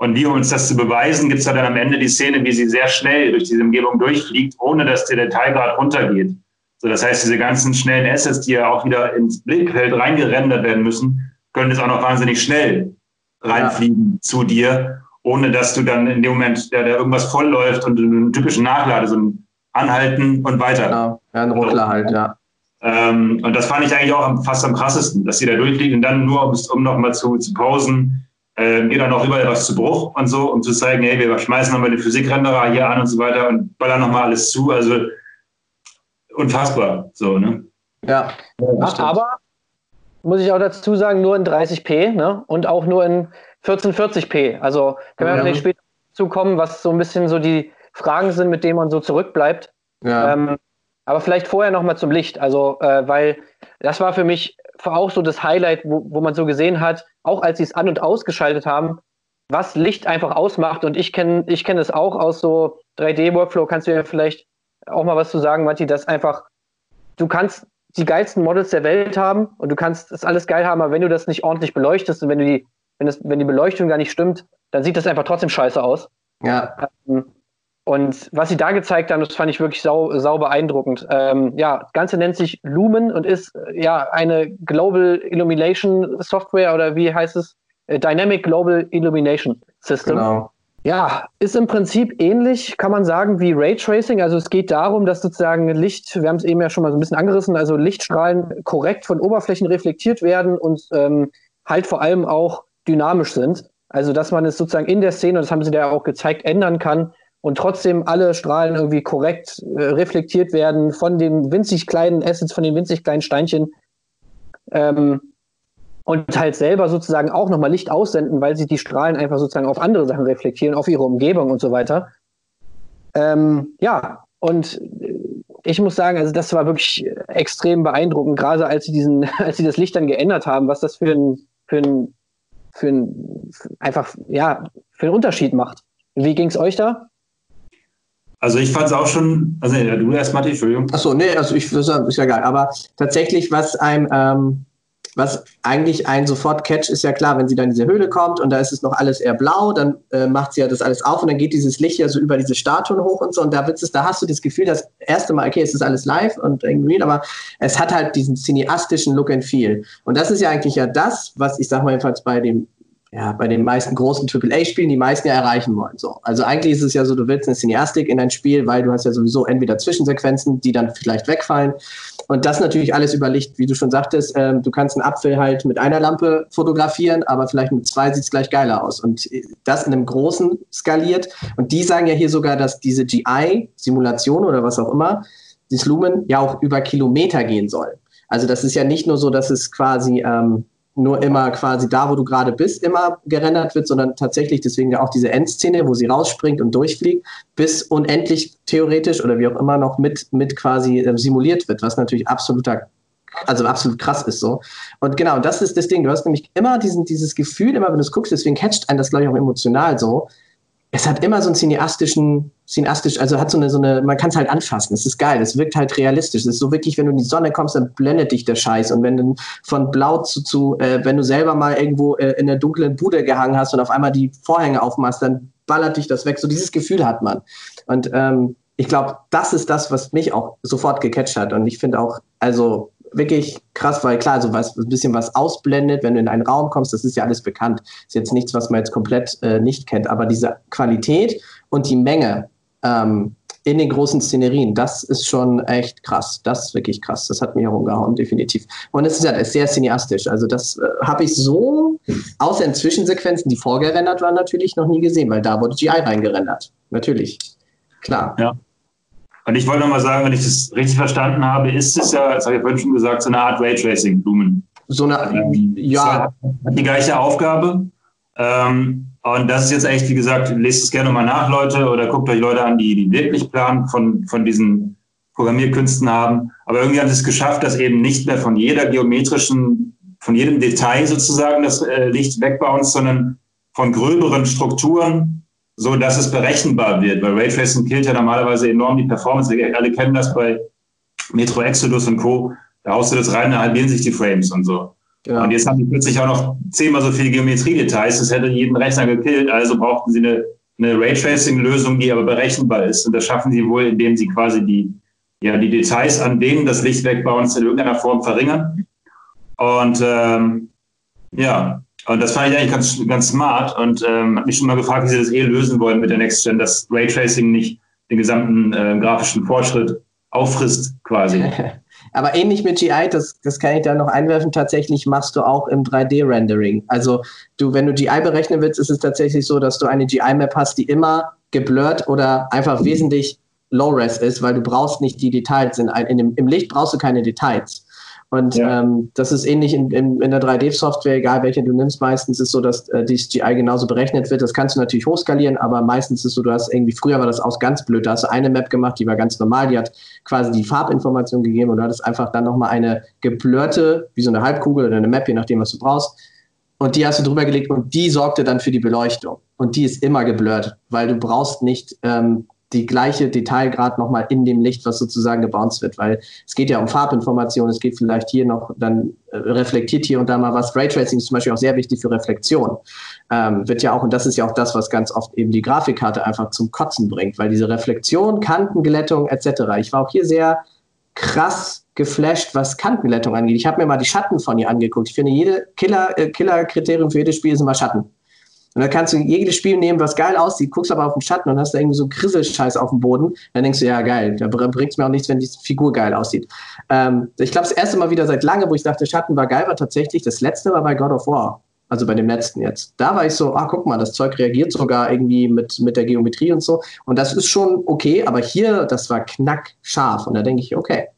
Und wie um uns das zu beweisen, gibt es dann am Ende die Szene, wie sie sehr schnell durch diese Umgebung durchfliegt, ohne dass der Detailgrad runtergeht. So, das heißt, diese ganzen schnellen Assets, die ja auch wieder ins Blickfeld reingerendert werden müssen, können jetzt auch noch wahnsinnig schnell reinfliegen ja. zu dir, ohne dass du dann in dem Moment, der, der irgendwas voll läuft und einen typischen Nachlade, so ein anhalten und weiter. Genau, ja, ein Ruckler halt, ja. Ähm, und das fand ich eigentlich auch fast am krassesten, dass sie da durchliegen und dann nur, um, um nochmal zu, zu pausen, äh, geht dann auch überall was zu Bruch und so, um zu zeigen, hey, wir schmeißen nochmal den Physikrenderer hier an und so weiter und ballern nochmal alles zu. Also unfassbar, so, ne? Ja, ja aber muss ich auch dazu sagen, nur in 30p ne? und auch nur in 1440p. Also können wir ja. vielleicht später zukommen, was so ein bisschen so die Fragen sind, mit denen man so zurückbleibt. Ja. Ähm, aber vielleicht vorher nochmal zum Licht. Also, äh, weil das war für mich auch so das Highlight, wo, wo man so gesehen hat, auch als sie es an- und ausgeschaltet haben, was Licht einfach ausmacht. Und ich kenne ich kenn es auch aus so 3D-Workflow. Kannst du ja vielleicht auch mal was zu sagen, Matti, dass einfach, du kannst die geilsten Models der Welt haben und du kannst das alles geil haben, aber wenn du das nicht ordentlich beleuchtest und wenn du die, wenn das, wenn die Beleuchtung gar nicht stimmt, dann sieht das einfach trotzdem scheiße aus. Ja. Ähm, und was sie da gezeigt haben, das fand ich wirklich sau, sau beeindruckend. Ähm, ja, das Ganze nennt sich Lumen und ist äh, ja eine Global Illumination Software oder wie heißt es? Äh, Dynamic Global Illumination System. Genau. Ja, ist im Prinzip ähnlich, kann man sagen, wie Raytracing. Also es geht darum, dass sozusagen Licht, wir haben es eben ja schon mal so ein bisschen angerissen, also Lichtstrahlen korrekt von Oberflächen reflektiert werden und ähm, halt vor allem auch dynamisch sind. Also dass man es sozusagen in der Szene, und das haben sie da auch gezeigt, ändern kann und trotzdem alle Strahlen irgendwie korrekt äh, reflektiert werden von den winzig kleinen Assets, von den winzig kleinen Steinchen. Ähm, und halt selber sozusagen auch nochmal Licht aussenden, weil sie die Strahlen einfach sozusagen auf andere Sachen reflektieren, auf ihre Umgebung und so weiter. Ähm, ja, und ich muss sagen, also das war wirklich extrem beeindruckend, gerade als sie diesen, als sie das Licht dann geändert haben, was das für ein, für ein, für ein, einfach, ja, für einen Unterschied macht. Wie ging es euch da? Also ich fand es auch schon, also ja, du erst, Matti, Entschuldigung. Achso, nee, also ich ist ja geil. Aber tatsächlich, was einem ähm, was eigentlich ein sofort Catch ist ja klar, wenn sie dann in diese Höhle kommt und da ist es noch alles eher blau, dann äh, macht sie ja das alles auf und dann geht dieses Licht ja so über diese Statuen hoch und so und da wird es, da hast du das Gefühl, das erste Mal, okay, es ist alles live und irgendwie, aber es hat halt diesen cineastischen Look and Feel. Und das ist ja eigentlich ja das, was ich sag mal jedenfalls bei dem ja, bei den meisten großen AAA-Spielen die meisten ja erreichen wollen. So. Also eigentlich ist es ja so, du willst eine Cineastik in dein Spiel, weil du hast ja sowieso entweder Zwischensequenzen, die dann vielleicht wegfallen. Und das natürlich alles über Licht, wie du schon sagtest, ähm, du kannst einen Apfel halt mit einer Lampe fotografieren, aber vielleicht mit zwei sieht es gleich geiler aus. Und das in einem großen skaliert. Und die sagen ja hier sogar, dass diese GI-Simulation oder was auch immer, dieses Lumen ja auch über Kilometer gehen soll. Also das ist ja nicht nur so, dass es quasi ähm, nur immer quasi da, wo du gerade bist, immer gerendert wird, sondern tatsächlich deswegen ja auch diese Endszene, wo sie rausspringt und durchfliegt, bis unendlich theoretisch oder wie auch immer noch mit, mit quasi äh, simuliert wird, was natürlich absoluter also absolut krass ist so. Und genau, das ist das Ding. Du hast nämlich immer diesen, dieses Gefühl, immer wenn du es guckst, deswegen catcht einen das, glaube ich, auch emotional so, es hat immer so einen cineastischen, cineastisch, also hat so eine, so eine, man kann es halt anfassen. Es ist geil, es wirkt halt realistisch. Es ist so wirklich, wenn du in die Sonne kommst, dann blendet dich der Scheiß. Und wenn du von blau zu, zu äh, wenn du selber mal irgendwo äh, in der dunklen Bude gehangen hast und auf einmal die Vorhänge aufmachst, dann ballert dich das weg. So dieses Gefühl hat man. Und ähm, ich glaube, das ist das, was mich auch sofort gecatcht hat. Und ich finde auch, also wirklich krass, weil klar, so was, ein bisschen was ausblendet, wenn du in einen Raum kommst, das ist ja alles bekannt. Ist jetzt nichts, was man jetzt komplett äh, nicht kennt, aber diese Qualität und die Menge ähm, in den großen Szenerien, das ist schon echt krass. Das ist wirklich krass. Das hat mich herumgehauen, definitiv. Und es ist ja sehr cineastisch. Also das äh, habe ich so, außer in Zwischensequenzen, die vorgerendert waren, natürlich noch nie gesehen, weil da wurde GI reingerendert. Natürlich. Klar. Ja. Und ich wollte nochmal sagen, wenn ich das richtig verstanden habe, ist es ja, das habe ich vorhin schon gesagt, so eine Art Raytracing-Blumen. So eine, ähm, ja. Hat die gleiche Aufgabe. Ähm, und das ist jetzt echt, wie gesagt, lest es gerne mal nach, Leute, oder guckt euch Leute an, die, die wirklich Plan von, von diesen Programmierkünsten haben. Aber irgendwie haben sie es geschafft, dass eben nicht mehr von jeder geometrischen, von jedem Detail sozusagen das äh, Licht wegbounced, sondern von gröberen Strukturen so dass es berechenbar wird, weil Raytracing killt ja normalerweise enorm die Performance. Wir alle kennen das bei Metro Exodus und Co. Da haust du das rein, da halbieren sich die Frames und so. Ja. Und jetzt haben die plötzlich auch noch zehnmal so viele Geometrie-Details. Das hätte jeden Rechner gekillt. Also brauchten sie eine, eine Raytracing-Lösung, die aber berechenbar ist. Und das schaffen sie wohl, indem sie quasi die, ja, die Details, an denen das Licht wegbauen, in irgendeiner Form verringern. Und ähm, ja, und das fand ich eigentlich ganz, ganz smart und ähm, habe mich schon mal gefragt, wie sie das eh lösen wollen mit der Next Gen, dass Raytracing nicht den gesamten äh, grafischen Fortschritt auffrisst quasi. Aber ähnlich mit GI, das, das kann ich da noch einwerfen, tatsächlich machst du auch im 3D-Rendering. Also du, wenn du GI berechnen willst, ist es tatsächlich so, dass du eine GI-Map hast, die immer geblurrt oder einfach wesentlich low-res ist, weil du brauchst nicht die Details. In, in dem, Im Licht brauchst du keine Details. Und ja. ähm, das ist ähnlich in, in, in der 3D-Software, egal welche du nimmst, meistens ist so, dass äh, die GI genauso berechnet wird. Das kannst du natürlich hochskalieren, aber meistens ist es so, du hast irgendwie, früher war das auch ganz blöd, da hast du eine Map gemacht, die war ganz normal, die hat quasi die Farbinformation gegeben und du hattest einfach dann nochmal eine geblurrte, wie so eine Halbkugel oder eine Map, je nachdem, was du brauchst. Und die hast du drüber gelegt und die sorgte dann für die Beleuchtung. Und die ist immer geblurrt, weil du brauchst nicht ähm, die gleiche Detailgrad nochmal in dem Licht, was sozusagen gebounced wird, weil es geht ja um Farbinformation, es geht vielleicht hier noch, dann äh, reflektiert hier und da mal was. Raytracing ist zum Beispiel auch sehr wichtig für Reflexion. Ähm, wird ja auch, und das ist ja auch das, was ganz oft eben die Grafikkarte einfach zum Kotzen bringt, weil diese Reflexion, Kantenglättung etc. Ich war auch hier sehr krass geflasht, was Kantenglättung angeht. Ich habe mir mal die Schatten von ihr angeguckt. Ich finde, jede Killer, äh, Killer-Kriterium für jedes Spiel ist immer Schatten. Und dann kannst du jedes Spiel nehmen, was geil aussieht, guckst aber auf den Schatten und hast da irgendwie so Krisselscheiß auf dem Boden. Dann denkst du, ja, geil, da bringt es mir auch nichts, wenn die Figur geil aussieht. Ähm, ich glaube, das erste Mal wieder seit lange, wo ich dachte, Schatten war geil, war tatsächlich, das letzte war bei God of War. Also bei dem letzten jetzt. Da war ich so, ah, guck mal, das Zeug reagiert sogar irgendwie mit, mit der Geometrie und so. Und das ist schon okay, aber hier, das war knackscharf. Und da denke ich, okay,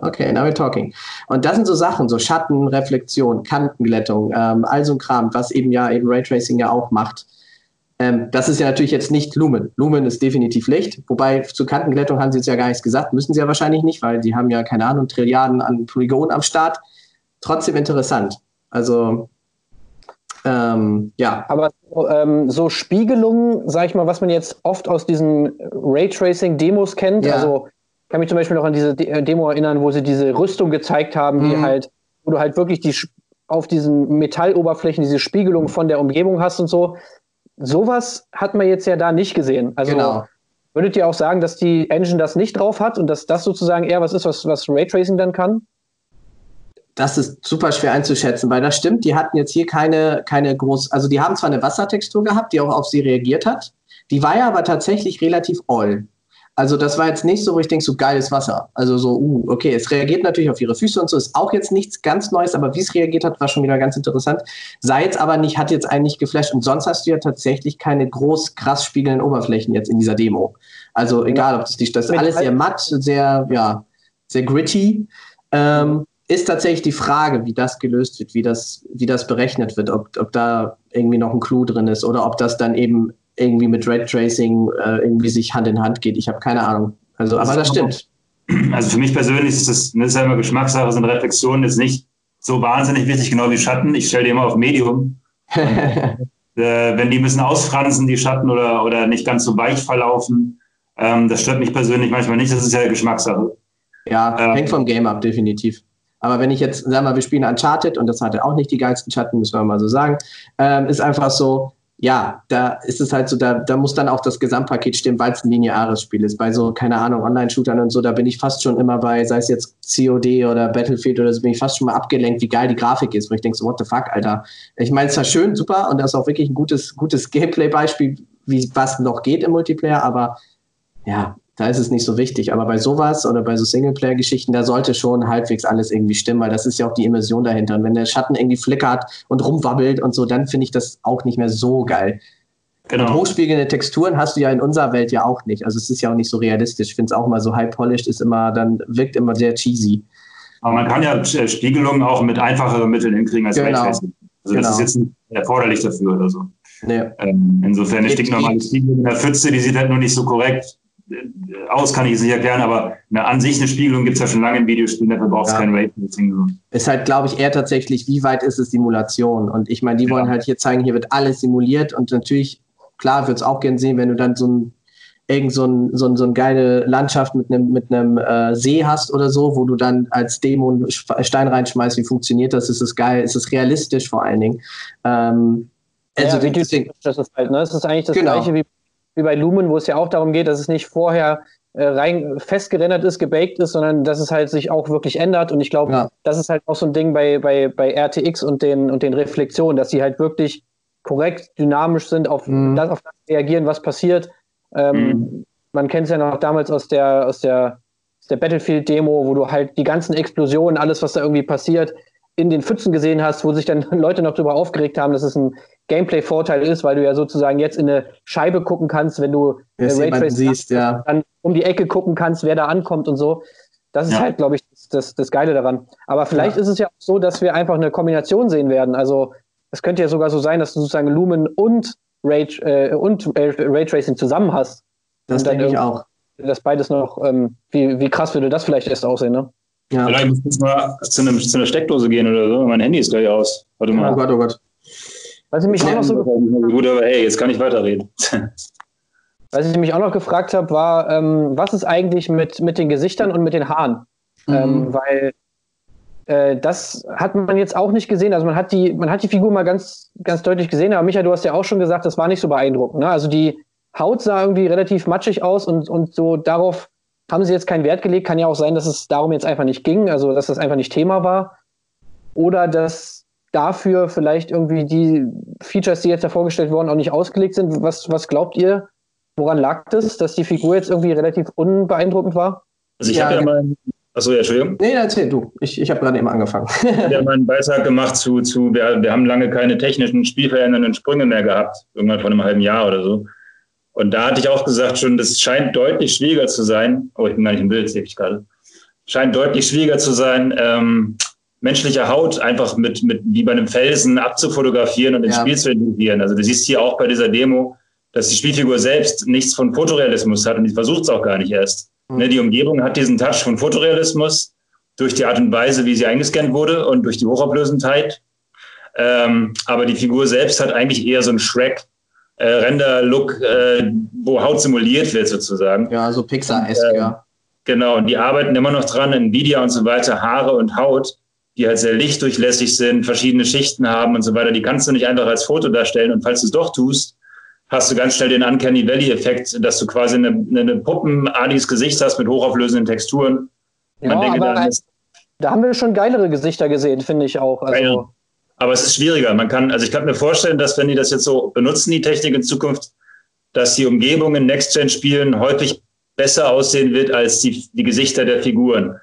Okay, now we're talking. Und das sind so Sachen, so Schatten, Reflexion, Kantenglättung, ähm, all so ein Kram, was eben ja eben Raytracing ja auch macht. Ähm, das ist ja natürlich jetzt nicht Lumen. Lumen ist definitiv Licht, wobei zur Kantenglättung haben sie jetzt ja gar nichts gesagt, müssen sie ja wahrscheinlich nicht, weil die haben ja, keine Ahnung, Trilliarden an Polygonen am Start. Trotzdem interessant. Also, ähm, ja. Aber ähm, so Spiegelungen, sag ich mal, was man jetzt oft aus diesen Raytracing-Demos kennt, ja. also kann mich zum Beispiel noch an diese äh, Demo erinnern, wo sie diese Rüstung gezeigt haben, die mhm. halt, wo du halt wirklich die auf diesen Metalloberflächen diese Spiegelung von der Umgebung hast und so. Sowas hat man jetzt ja da nicht gesehen. Also genau. würdet ihr auch sagen, dass die Engine das nicht drauf hat und dass das sozusagen eher was ist, was, was Raytracing dann kann? Das ist super schwer einzuschätzen, weil das stimmt, die hatten jetzt hier keine, keine groß, also die haben zwar eine Wassertextur gehabt, die auch auf sie reagiert hat, die war ja aber tatsächlich relativ all. Also das war jetzt nicht so, wo ich denke, so geiles Wasser. Also so, uh, okay, es reagiert natürlich auf ihre Füße und so, ist auch jetzt nichts ganz Neues, aber wie es reagiert hat, war schon wieder ganz interessant. Sei jetzt aber nicht, hat jetzt eigentlich geflasht und sonst hast du ja tatsächlich keine groß krass spiegelnden Oberflächen jetzt in dieser Demo. Also egal, ob das die, das ist alles sehr matt, sehr, ja, sehr gritty. Ähm, ist tatsächlich die Frage, wie das gelöst wird, wie das, wie das berechnet wird, ob, ob da irgendwie noch ein Clou drin ist oder ob das dann eben irgendwie mit Red Tracing äh, irgendwie sich Hand in Hand geht. Ich habe keine Ahnung. Also, aber das stimmt. Also für mich persönlich ist das, das ist ja immer Geschmackssache, sind Reflexionen jetzt nicht so wahnsinnig wichtig, genau wie Schatten. Ich stelle die immer auf Medium. äh, wenn die müssen ausfransen, die Schatten, oder, oder nicht ganz so weich verlaufen, ähm, das stört mich persönlich manchmal nicht. Das ist ja Geschmackssache. Ja, ähm, hängt vom Game ab, definitiv. Aber wenn ich jetzt, sagen wir mal, wir spielen Uncharted und das hatte auch nicht die geilsten Schatten, müssen wir mal so sagen, ähm, ist einfach so, ja, da ist es halt so, da, da muss dann auch das Gesamtpaket stimmen, weil es ein lineares Spiel ist. Bei so, keine Ahnung, Online-Shootern und so, da bin ich fast schon immer bei, sei es jetzt COD oder Battlefield oder so, bin ich fast schon mal abgelenkt, wie geil die Grafik ist, wo ich denke so, what the fuck, Alter. Ich meine, es war schön, super und das ist auch wirklich ein gutes, gutes Gameplay-Beispiel, wie was noch geht im Multiplayer, aber ja, da ist es nicht so wichtig. Aber bei sowas oder bei so Singleplayer-Geschichten, da sollte schon halbwegs alles irgendwie stimmen, weil das ist ja auch die Immersion dahinter. Und wenn der Schatten irgendwie flickert und rumwabbelt und so, dann finde ich das auch nicht mehr so geil. Genau. Und hochspiegelnde Texturen hast du ja in unserer Welt ja auch nicht. Also es ist ja auch nicht so realistisch. Ich finde es auch mal so high polished ist immer, dann wirkt immer sehr cheesy. Aber man kann ja äh, Spiegelungen auch mit einfacheren Mitteln hinkriegen als genau. Raytracing. Also genau. das ist jetzt nicht erforderlich dafür oder so. Nee. Ähm, insofern eine stinknormale Spiegelung in der Pfütze, die sieht halt nur nicht so korrekt aus kann ich es nicht erklären, aber eine, an sich eine Spiegelung gibt es ja schon lange in Videospielen, dafür braucht es ja. kein Raytracing. Ist halt, glaube ich, eher tatsächlich, wie weit ist es Simulation? Und ich meine, die ja. wollen halt hier zeigen, hier wird alles simuliert und natürlich, klar, würde es auch gern sehen, wenn du dann so ein irgend so, ein, so, ein, so eine geile Landschaft mit einem mit einem äh, See hast oder so, wo du dann als Dämon Stein reinschmeißt, wie funktioniert das? Ist es geil? Ist es realistisch vor allen Dingen? Ähm, also ja, wie deswegen, das ist halt, ne? Das ist eigentlich das genau. gleiche wie wie bei Lumen, wo es ja auch darum geht, dass es nicht vorher äh, rein festgerendert ist, gebaked ist, sondern dass es halt sich auch wirklich ändert. Und ich glaube, ja. das ist halt auch so ein Ding bei, bei, bei RTX und den, und den Reflexionen, dass sie halt wirklich korrekt, dynamisch sind, auf, mhm. das, auf das reagieren, was passiert. Ähm, mhm. Man kennt es ja noch damals aus der, aus der der Battlefield-Demo, wo du halt die ganzen Explosionen, alles, was da irgendwie passiert, in den Pfützen gesehen hast, wo sich dann Leute noch darüber aufgeregt haben, dass es ein Gameplay-Vorteil ist, weil du ja sozusagen jetzt in eine Scheibe gucken kannst, wenn du Raytracing siehst, ja. dann um die Ecke gucken kannst, wer da ankommt und so. Das ist ja. halt, glaube ich, das, das, das, Geile daran. Aber vielleicht ja. ist es ja auch so, dass wir einfach eine Kombination sehen werden. Also es könnte ja sogar so sein, dass du sozusagen Lumen und, Ray, äh, und Raytracing zusammen hast. Das denke ich auch. Das beides noch, ähm, wie, wie krass würde das vielleicht erst aussehen, ne? Ja. Vielleicht muss ich mal zu, einem, zu einer Steckdose gehen oder so. Mein Handy ist gleich aus. Warte mal. Oh Gott, oh Gott. Was ich mich auch noch so gut, aber hey, jetzt kann ich weiterreden. Was ich mich auch noch gefragt habe, war, ähm, was ist eigentlich mit, mit den Gesichtern und mit den Haaren? Mhm. Ähm, weil äh, das hat man jetzt auch nicht gesehen. Also man hat die, man hat die Figur mal ganz, ganz deutlich gesehen, aber Micha, du hast ja auch schon gesagt, das war nicht so beeindruckend. Ne? Also die Haut sah irgendwie relativ matschig aus und, und so darauf haben sie jetzt keinen Wert gelegt. Kann ja auch sein, dass es darum jetzt einfach nicht ging, also dass das einfach nicht Thema war. Oder dass dafür vielleicht irgendwie die Features, die jetzt da vorgestellt wurden, auch nicht ausgelegt sind. Was, was glaubt ihr, woran lag das, dass die Figur jetzt irgendwie relativ unbeeindruckend war? Also ich ja, habe ja mal. Achso, ja, Entschuldigung. Nee, erzähl du. Ich, ich habe gerade eben angefangen. ich habe ja mal einen Beitrag gemacht zu, zu wir, wir haben lange keine technischen, spielverändernden Sprünge mehr gehabt. Irgendwann vor einem halben Jahr oder so. Und da hatte ich auch gesagt schon, das scheint deutlich schwieriger zu sein. Oh, ich bin gar nicht im Bild, sehe ich gerade. Scheint deutlich schwieriger zu sein, ähm, menschliche Haut einfach mit, mit wie bei einem Felsen abzufotografieren und ins ja. Spiel zu integrieren. Also du siehst hier auch bei dieser Demo, dass die Spielfigur selbst nichts von Fotorealismus hat und die versucht es auch gar nicht erst. Mhm. Ne, die Umgebung hat diesen Touch von Fotorealismus durch die Art und Weise, wie sie eingescannt wurde und durch die Hochauflösendheit. Ähm, aber die Figur selbst hat eigentlich eher so einen Shrek äh, Render-Look, äh, wo Haut simuliert wird sozusagen. Ja, so Pixar-esque, äh, ja. Genau, und die arbeiten immer noch dran, Nvidia und so weiter, Haare und Haut die halt sehr lichtdurchlässig sind, verschiedene Schichten haben und so weiter, die kannst du nicht einfach als Foto darstellen. Und falls du es doch tust, hast du ganz schnell den Uncanny Valley-Effekt, dass du quasi eine, eine puppenartiges Gesicht hast mit hochauflösenden Texturen. Ja, Man denke, aber ist, da haben wir schon geilere Gesichter gesehen, finde ich auch. Also. Aber es ist schwieriger. Man kann, also ich kann mir vorstellen, dass wenn die das jetzt so benutzen, die Technik in Zukunft, dass die Umgebung in Next-Gen-Spielen häufig besser aussehen wird als die, die Gesichter der Figuren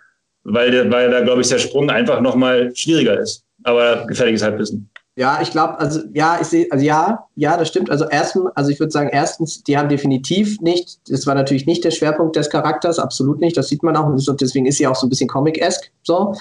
weil, weil da, glaube ich, der Sprung einfach nochmal schwieriger ist. Aber gefährliches Halbwissen. Ja, ich glaube, also ja, ich sehe, also ja, ja, das stimmt. Also erstens, also ich würde sagen, erstens, die haben definitiv nicht, das war natürlich nicht der Schwerpunkt des Charakters, absolut nicht, das sieht man auch und deswegen ist sie auch so ein bisschen Comic-esque so.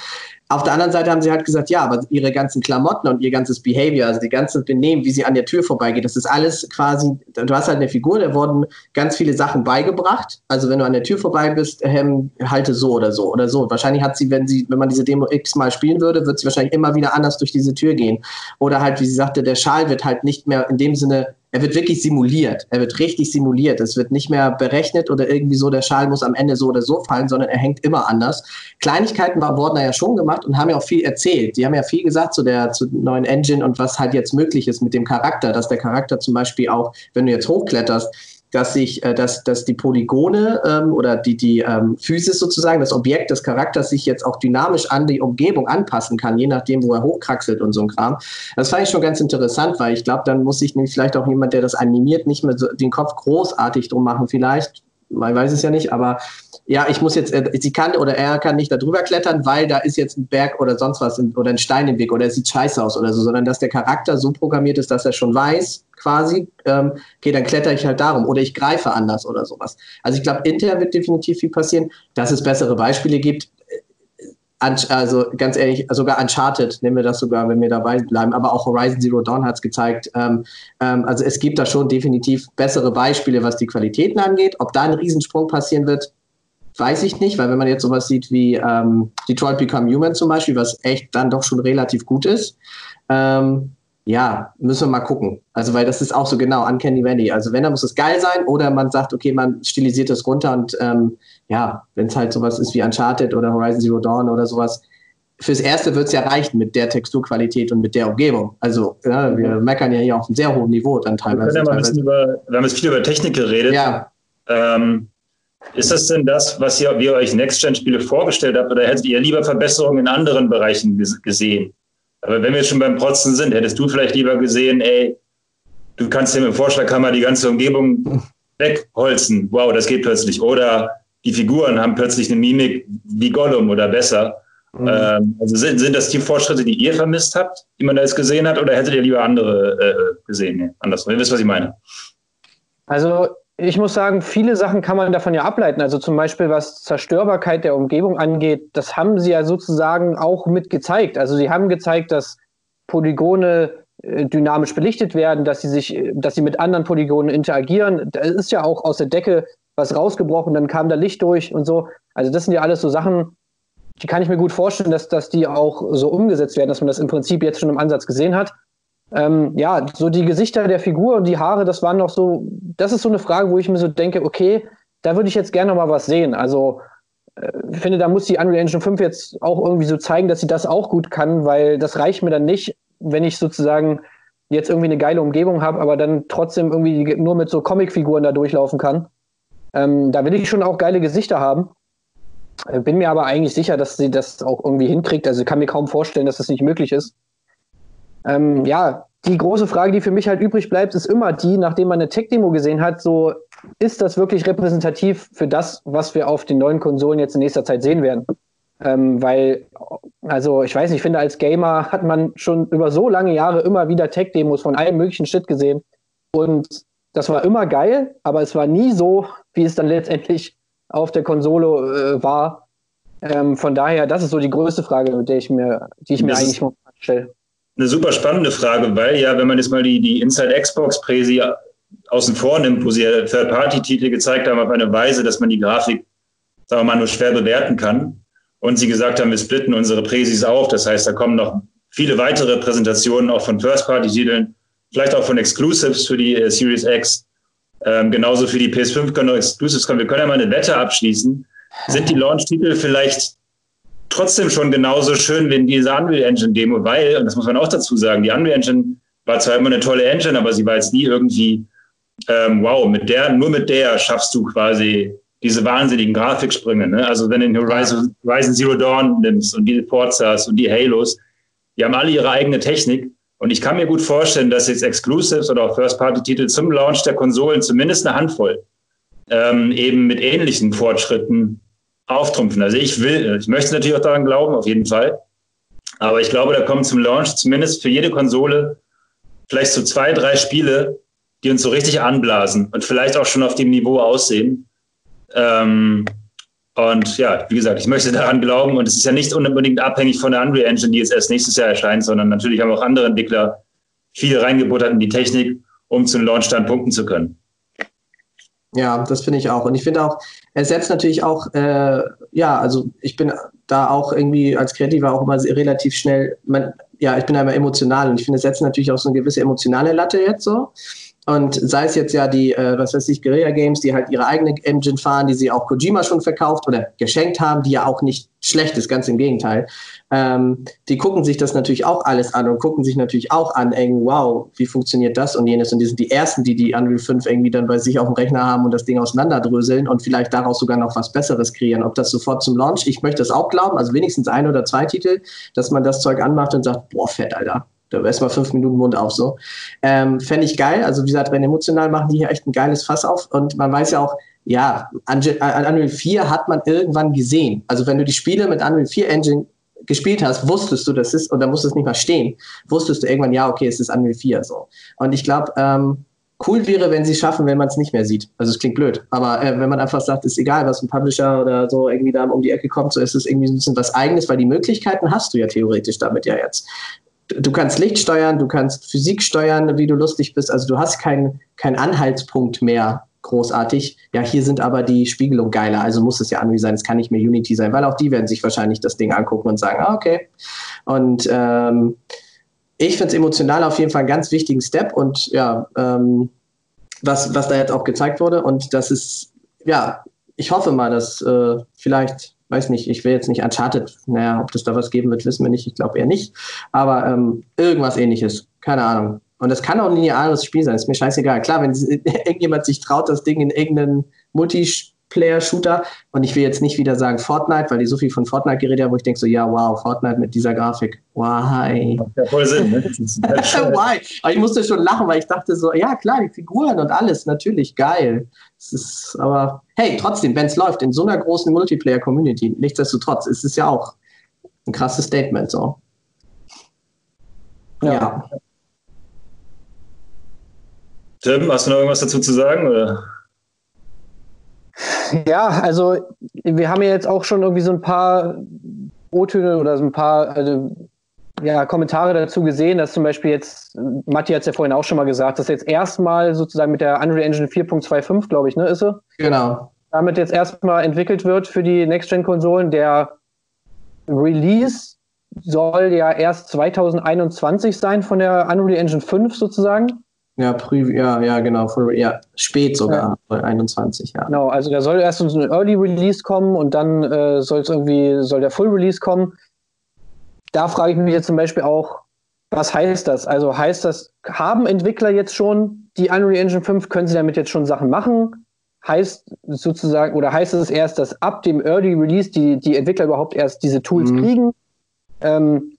Auf der anderen Seite haben sie halt gesagt, ja, aber ihre ganzen Klamotten und ihr ganzes Behavior, also die ganze Benehmen, wie sie an der Tür vorbeigeht, das ist alles quasi, du hast halt eine Figur, der wurden ganz viele Sachen beigebracht. Also wenn du an der Tür vorbei bist, ähm, halte so oder so oder so. Wahrscheinlich hat sie, wenn sie, wenn man diese Demo X mal spielen würde, wird sie wahrscheinlich immer wieder anders durch diese Tür gehen. Oder halt, wie sie sagte, der Schal wird halt nicht mehr in dem Sinne er wird wirklich simuliert. Er wird richtig simuliert. Es wird nicht mehr berechnet oder irgendwie so, der Schal muss am Ende so oder so fallen, sondern er hängt immer anders. Kleinigkeiten war, wurden da ja schon gemacht und haben ja auch viel erzählt. Die haben ja viel gesagt zu der zu neuen Engine und was halt jetzt möglich ist mit dem Charakter, dass der Charakter zum Beispiel auch, wenn du jetzt hochkletterst, dass sich, äh, dass, dass die Polygone ähm, oder die, die ähm, Physis sozusagen, das Objekt des Charakters sich jetzt auch dynamisch an die Umgebung anpassen kann, je nachdem, wo er hochkraxelt und so ein Kram. Das fand ich schon ganz interessant, weil ich glaube, dann muss sich nämlich vielleicht auch jemand, der das animiert, nicht mehr so den Kopf großartig drum machen, vielleicht. Man weiß es ja nicht, aber ja, ich muss jetzt, äh, sie kann oder er kann nicht da drüber klettern, weil da ist jetzt ein Berg oder sonst was oder ein Stein im Weg oder es sieht scheiße aus oder so, sondern dass der Charakter so programmiert ist, dass er schon weiß, quasi, ähm, okay, dann kletter ich halt darum oder ich greife anders oder sowas. Also ich glaube, intern wird definitiv viel passieren, dass es bessere Beispiele gibt. Also ganz ehrlich, sogar Uncharted, nehmen wir das sogar, wenn wir dabei bleiben, aber auch Horizon Zero Dawn hat es gezeigt. Ähm, ähm, also es gibt da schon definitiv bessere Beispiele, was die Qualitäten angeht. Ob da ein Riesensprung passieren wird, weiß ich nicht, weil wenn man jetzt sowas sieht wie ähm, Detroit Become Human zum Beispiel, was echt dann doch schon relativ gut ist, ähm, ja, müssen wir mal gucken. Also, weil das ist auch so genau Uncanny Valley. Also, wenn, dann muss es geil sein oder man sagt, okay, man stilisiert es runter und ähm, ja, wenn es halt sowas ist wie Uncharted oder Horizon Zero Dawn oder sowas, fürs Erste wird es ja reichen mit der Texturqualität und mit der Umgebung. Also, ja, wir meckern ja hier auf einem sehr hohen Niveau dann teilweise. Wir, ja bisschen über, wir haben jetzt viel über Technik geredet. Ja. Ähm, ist das denn das, was ihr, wie ihr euch Next-Gen-Spiele vorgestellt habt, oder hättet ihr lieber Verbesserungen in anderen Bereichen gesehen? Aber wenn wir schon beim Protzen sind, hättest du vielleicht lieber gesehen, ey, du kannst dir mit dem Vorschlaghammer die ganze Umgebung wegholzen. Wow, das geht plötzlich. Oder die Figuren haben plötzlich eine Mimik wie Gollum oder besser. Mhm. Ähm, also sind, sind das die Fortschritte, die ihr vermisst habt, die man da jetzt gesehen hat, oder hättet ihr lieber andere äh, gesehen? Nee, andersrum. Ihr wisst, was ich meine. Also ich muss sagen, viele Sachen kann man davon ja ableiten. Also zum Beispiel, was Zerstörbarkeit der Umgebung angeht, das haben sie ja sozusagen auch mit gezeigt. Also sie haben gezeigt, dass Polygone äh, dynamisch belichtet werden, dass sie sich, dass sie mit anderen Polygonen interagieren. Da ist ja auch aus der Decke was rausgebrochen, dann kam da Licht durch und so. Also das sind ja alles so Sachen, die kann ich mir gut vorstellen, dass, dass die auch so umgesetzt werden, dass man das im Prinzip jetzt schon im Ansatz gesehen hat. Ähm, ja, so die Gesichter der Figur und die Haare, das waren noch so, das ist so eine Frage, wo ich mir so denke, okay, da würde ich jetzt gerne mal was sehen. Also äh, ich finde, da muss die Unreal Engine 5 jetzt auch irgendwie so zeigen, dass sie das auch gut kann, weil das reicht mir dann nicht, wenn ich sozusagen jetzt irgendwie eine geile Umgebung habe, aber dann trotzdem irgendwie nur mit so Comicfiguren da durchlaufen kann. Ähm, da will ich schon auch geile Gesichter haben. Äh, bin mir aber eigentlich sicher, dass sie das auch irgendwie hinkriegt. Also ich kann mir kaum vorstellen, dass das nicht möglich ist. Ähm, ja, die große Frage, die für mich halt übrig bleibt, ist immer die, nachdem man eine Tech-Demo gesehen hat, so ist das wirklich repräsentativ für das, was wir auf den neuen Konsolen jetzt in nächster Zeit sehen werden? Ähm, weil, also ich weiß nicht, ich finde, als Gamer hat man schon über so lange Jahre immer wieder Tech-Demos von allem möglichen Shit gesehen. Und das war immer geil, aber es war nie so, wie es dann letztendlich auf der Konsole äh, war. Ähm, von daher, das ist so die größte Frage, mit der ich mir, die ich mir eigentlich stelle eine super spannende Frage, weil ja, wenn man jetzt mal die, die Inside Xbox Präsi außen vor nimmt, wo sie ja Third-Party-Titel gezeigt haben auf eine Weise, dass man die Grafik, sagen wir mal, nur schwer bewerten kann. Und sie gesagt haben, wir splitten unsere Präsis auf. Das heißt, da kommen noch viele weitere Präsentationen auch von First-Party-Titeln, vielleicht auch von Exclusives für die äh, Series X. Ähm, genauso für die PS5 können noch Exclusives kommen. Wir können ja mal eine Wette abschließen. Sind die Launch-Titel vielleicht trotzdem schon genauso schön wie in dieser Unreal Engine Demo, weil, und das muss man auch dazu sagen, die Unreal Engine war zwar immer eine tolle Engine, aber sie war jetzt nie irgendwie, ähm, wow, mit der, nur mit der schaffst du quasi diese wahnsinnigen Grafiksprünge. Ne? Also wenn du den Horizon, Horizon Zero Dawn nimmst und die Forzas und die Halos, die haben alle ihre eigene Technik. Und ich kann mir gut vorstellen, dass jetzt Exclusives oder auch First-Party-Titel zum Launch der Konsolen zumindest eine Handvoll ähm, eben mit ähnlichen Fortschritten auftrumpfen. Also ich will, ich möchte natürlich auch daran glauben, auf jeden Fall. Aber ich glaube, da kommen zum Launch zumindest für jede Konsole vielleicht so zwei, drei Spiele, die uns so richtig anblasen und vielleicht auch schon auf dem Niveau aussehen. Ähm, und ja, wie gesagt, ich möchte daran glauben und es ist ja nicht unbedingt abhängig von der Unreal Engine, die jetzt erst nächstes Jahr erscheint, sondern natürlich haben auch andere Entwickler viel reingebuttert in die Technik, um zum Launch dann punkten zu können. Ja, das finde ich auch. Und ich finde auch, er setzt natürlich auch, äh, ja, also ich bin da auch irgendwie als Kreativer auch immer relativ schnell, man, ja, ich bin da immer emotional und ich finde, es setzt natürlich auch so eine gewisse emotionale Latte jetzt so. Und sei es jetzt ja die, äh, was weiß ich, Guerilla Games, die halt ihre eigene Engine fahren, die sie auch Kojima schon verkauft oder geschenkt haben, die ja auch nicht schlecht ist, ganz im Gegenteil. Ähm, die gucken sich das natürlich auch alles an und gucken sich natürlich auch an, eng, wow, wie funktioniert das und jenes. Und die sind die Ersten, die die Unreal 5 irgendwie dann bei sich auf dem Rechner haben und das Ding auseinanderdröseln und vielleicht daraus sogar noch was Besseres kreieren. Ob das sofort zum Launch, ich möchte das auch glauben, also wenigstens ein oder zwei Titel, dass man das Zeug anmacht und sagt, boah, fett, Alter, da erstmal fünf Minuten Mund auf so. Ähm, Fände ich geil. Also wie gesagt, rein emotional machen die hier echt ein geiles Fass auf. Und man weiß ja auch, ja, Unreal 4 hat man irgendwann gesehen. Also wenn du die Spiele mit Unreal 4 Engine gespielt hast, wusstest du, das ist, und da musst du es nicht mal stehen, wusstest du irgendwann, ja, okay, es ist Unreal 4 so. Und ich glaube, ähm, cool wäre, wenn sie es schaffen, wenn man es nicht mehr sieht. Also es klingt blöd, aber äh, wenn man einfach sagt, ist egal, was ein Publisher oder so irgendwie da um die Ecke kommt, so ist es irgendwie ein bisschen was Eigenes, weil die Möglichkeiten hast du ja theoretisch damit ja jetzt du kannst Licht steuern, du kannst Physik steuern, wie du lustig bist. Also du hast keinen kein Anhaltspunkt mehr großartig. Ja, hier sind aber die Spiegelung geiler, also muss es ja Unreal sein, es kann nicht mehr Unity sein, weil auch die werden sich wahrscheinlich das Ding angucken und sagen, ah, okay. Und ähm, ich finde es emotional auf jeden Fall einen ganz wichtigen Step und ja, ähm, was, was da jetzt auch gezeigt wurde und das ist, ja, ich hoffe mal, dass äh, vielleicht weiß nicht, ich will jetzt nicht Uncharted, naja, ob das da was geben wird, wissen wir nicht, ich glaube eher nicht, aber ähm, irgendwas ähnliches, keine Ahnung. Und das kann auch ein lineares Spiel sein, ist mir scheißegal. Klar, wenn irgendjemand sich traut, das Ding in irgendeinen Multi Multiplayer-Shooter. Und ich will jetzt nicht wieder sagen Fortnite, weil die so viel von Fortnite geredet haben, wo ich denke so, ja, wow, Fortnite mit dieser Grafik. Why? Ja, voll Sinn, ne? Why? Aber ich musste schon lachen, weil ich dachte so, ja, klar, die Figuren und alles, natürlich, geil. Es ist, aber hey, trotzdem, wenn es läuft in so einer großen Multiplayer-Community, nichtsdestotrotz, ist es ja auch ein krasses Statement so. Ja. ja. Tim, hast du noch irgendwas dazu zu sagen? Oder? Ja, also wir haben ja jetzt auch schon irgendwie so ein paar O-Töne oder so ein paar also, ja, Kommentare dazu gesehen, dass zum Beispiel jetzt, Matti hat es ja vorhin auch schon mal gesagt, dass jetzt erstmal sozusagen mit der Unreal Engine 4.25, glaube ich, ne, ist sie? Genau. Damit jetzt erstmal entwickelt wird für die Next-Gen-Konsolen. Der Release soll ja erst 2021 sein von der Unreal Engine 5 sozusagen. Ja, Prü ja, ja, genau, ja, spät sogar, ja. 21, ja. Genau, also da soll erst so ein Early Release kommen und dann äh, soll es irgendwie, soll der Full Release kommen. Da frage ich mich jetzt zum Beispiel auch, was heißt das? Also heißt das, haben Entwickler jetzt schon die Unreal Engine 5, können sie damit jetzt schon Sachen machen? Heißt sozusagen, oder heißt es erst, dass ab dem Early Release die, die Entwickler überhaupt erst diese Tools mhm. kriegen? Ähm,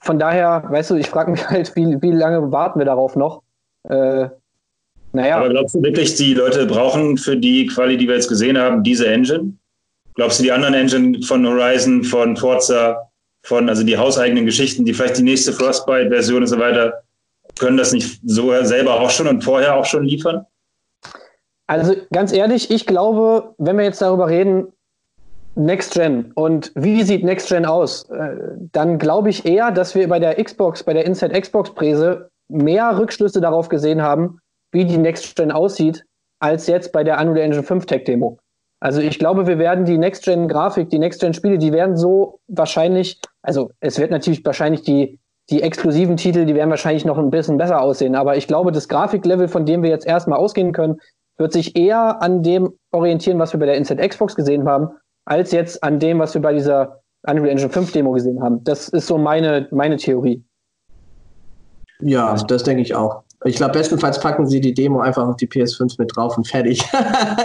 von daher, weißt du, ich frage mich halt, wie, wie lange warten wir darauf noch? Äh, naja. Aber glaubst du wirklich, die Leute brauchen für die Quali, die wir jetzt gesehen haben, diese Engine? Glaubst du, die anderen Engine von Horizon, von Forza, von also die hauseigenen Geschichten, die vielleicht die nächste Frostbite-Version und so weiter, können das nicht so selber auch schon und vorher auch schon liefern? Also ganz ehrlich, ich glaube, wenn wir jetzt darüber reden, Next Gen. Und wie sieht Next Gen aus? Äh, dann glaube ich eher, dass wir bei der Xbox, bei der Inside Xbox Präse mehr Rückschlüsse darauf gesehen haben, wie die Next Gen aussieht, als jetzt bei der Unreal Engine 5 Tech Demo. Also ich glaube, wir werden die Next Gen Grafik, die Next Gen Spiele, die werden so wahrscheinlich, also es wird natürlich wahrscheinlich die, die exklusiven Titel, die werden wahrscheinlich noch ein bisschen besser aussehen. Aber ich glaube, das Grafiklevel, von dem wir jetzt erstmal ausgehen können, wird sich eher an dem orientieren, was wir bei der Inside Xbox gesehen haben, als jetzt an dem, was wir bei dieser Unreal Engine 5 Demo gesehen haben. Das ist so meine, meine Theorie. Ja, das denke ich auch. Ich glaube, bestenfalls packen sie die Demo einfach auf die PS5 mit drauf und fertig.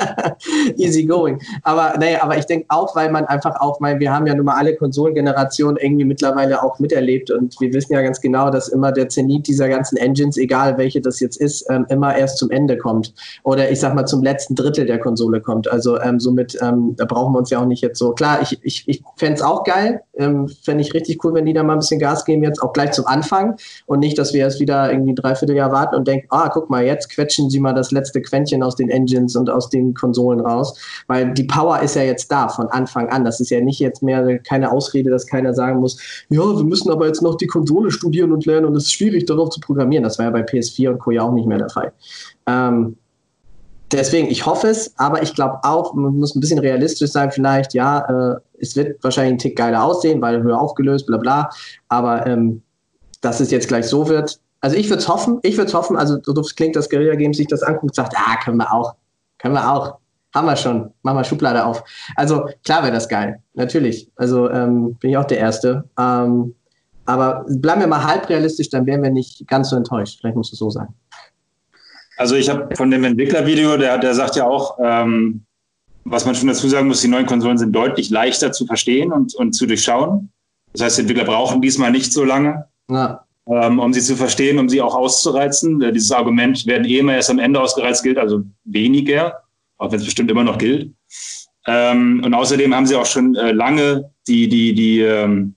Easy going. Aber naja, aber ich denke auch, weil man einfach auch, mein, wir haben ja nun mal alle Konsolengenerationen irgendwie mittlerweile auch miterlebt und wir wissen ja ganz genau, dass immer der Zenit dieser ganzen Engines, egal welche das jetzt ist, ähm, immer erst zum Ende kommt. Oder ich sag mal zum letzten Drittel der Konsole kommt. Also ähm, somit, ähm, da brauchen wir uns ja auch nicht jetzt so. Klar, ich, ich, ich fände es auch geil, ähm, fände ich richtig cool, wenn die da mal ein bisschen Gas geben, jetzt auch gleich zum Anfang und nicht, dass wir erst wieder irgendwie ein Dreivierteljahr warten und denken, ah, guck mal, jetzt quetschen sie mal das letzte Quäntchen aus den Engines und aus den Konsolen raus, weil die Power ist ja jetzt da von Anfang an. Das ist ja nicht jetzt mehr keine Ausrede, dass keiner sagen muss, ja, wir müssen aber jetzt noch die Konsole studieren und lernen und es ist schwierig, darauf zu programmieren. Das war ja bei PS4 und Co. ja auch nicht mehr der Fall. Ähm, deswegen, ich hoffe es, aber ich glaube auch, man muss ein bisschen realistisch sein, vielleicht, ja, äh, es wird wahrscheinlich ein Tick geiler aussehen, weil höher aufgelöst, bla bla. Aber ähm, dass es jetzt gleich so wird, also ich würde es hoffen, ich würde es hoffen, also so doof klingt, dass Guerilla Games sich das anguckt und sagt, ah, können wir auch, können wir auch, haben wir schon, machen wir Schublade auf. Also klar wäre das geil, natürlich. Also ähm, bin ich auch der Erste. Ähm, aber bleiben wir mal halb realistisch, dann wären wir nicht ganz so enttäuscht. Vielleicht muss es so sein. Also ich habe von dem Entwicklervideo, der, der sagt ja auch, ähm, was man schon dazu sagen muss, die neuen Konsolen sind deutlich leichter zu verstehen und, und zu durchschauen. Das heißt, die Entwickler brauchen diesmal nicht so lange, ja. Ähm, um sie zu verstehen, um sie auch auszureizen. Äh, dieses Argument, werden eh immer erst am Ende ausgereizt, gilt also weniger, auch wenn es bestimmt immer noch gilt. Ähm, und außerdem haben sie auch schon äh, lange die, die, die, ähm,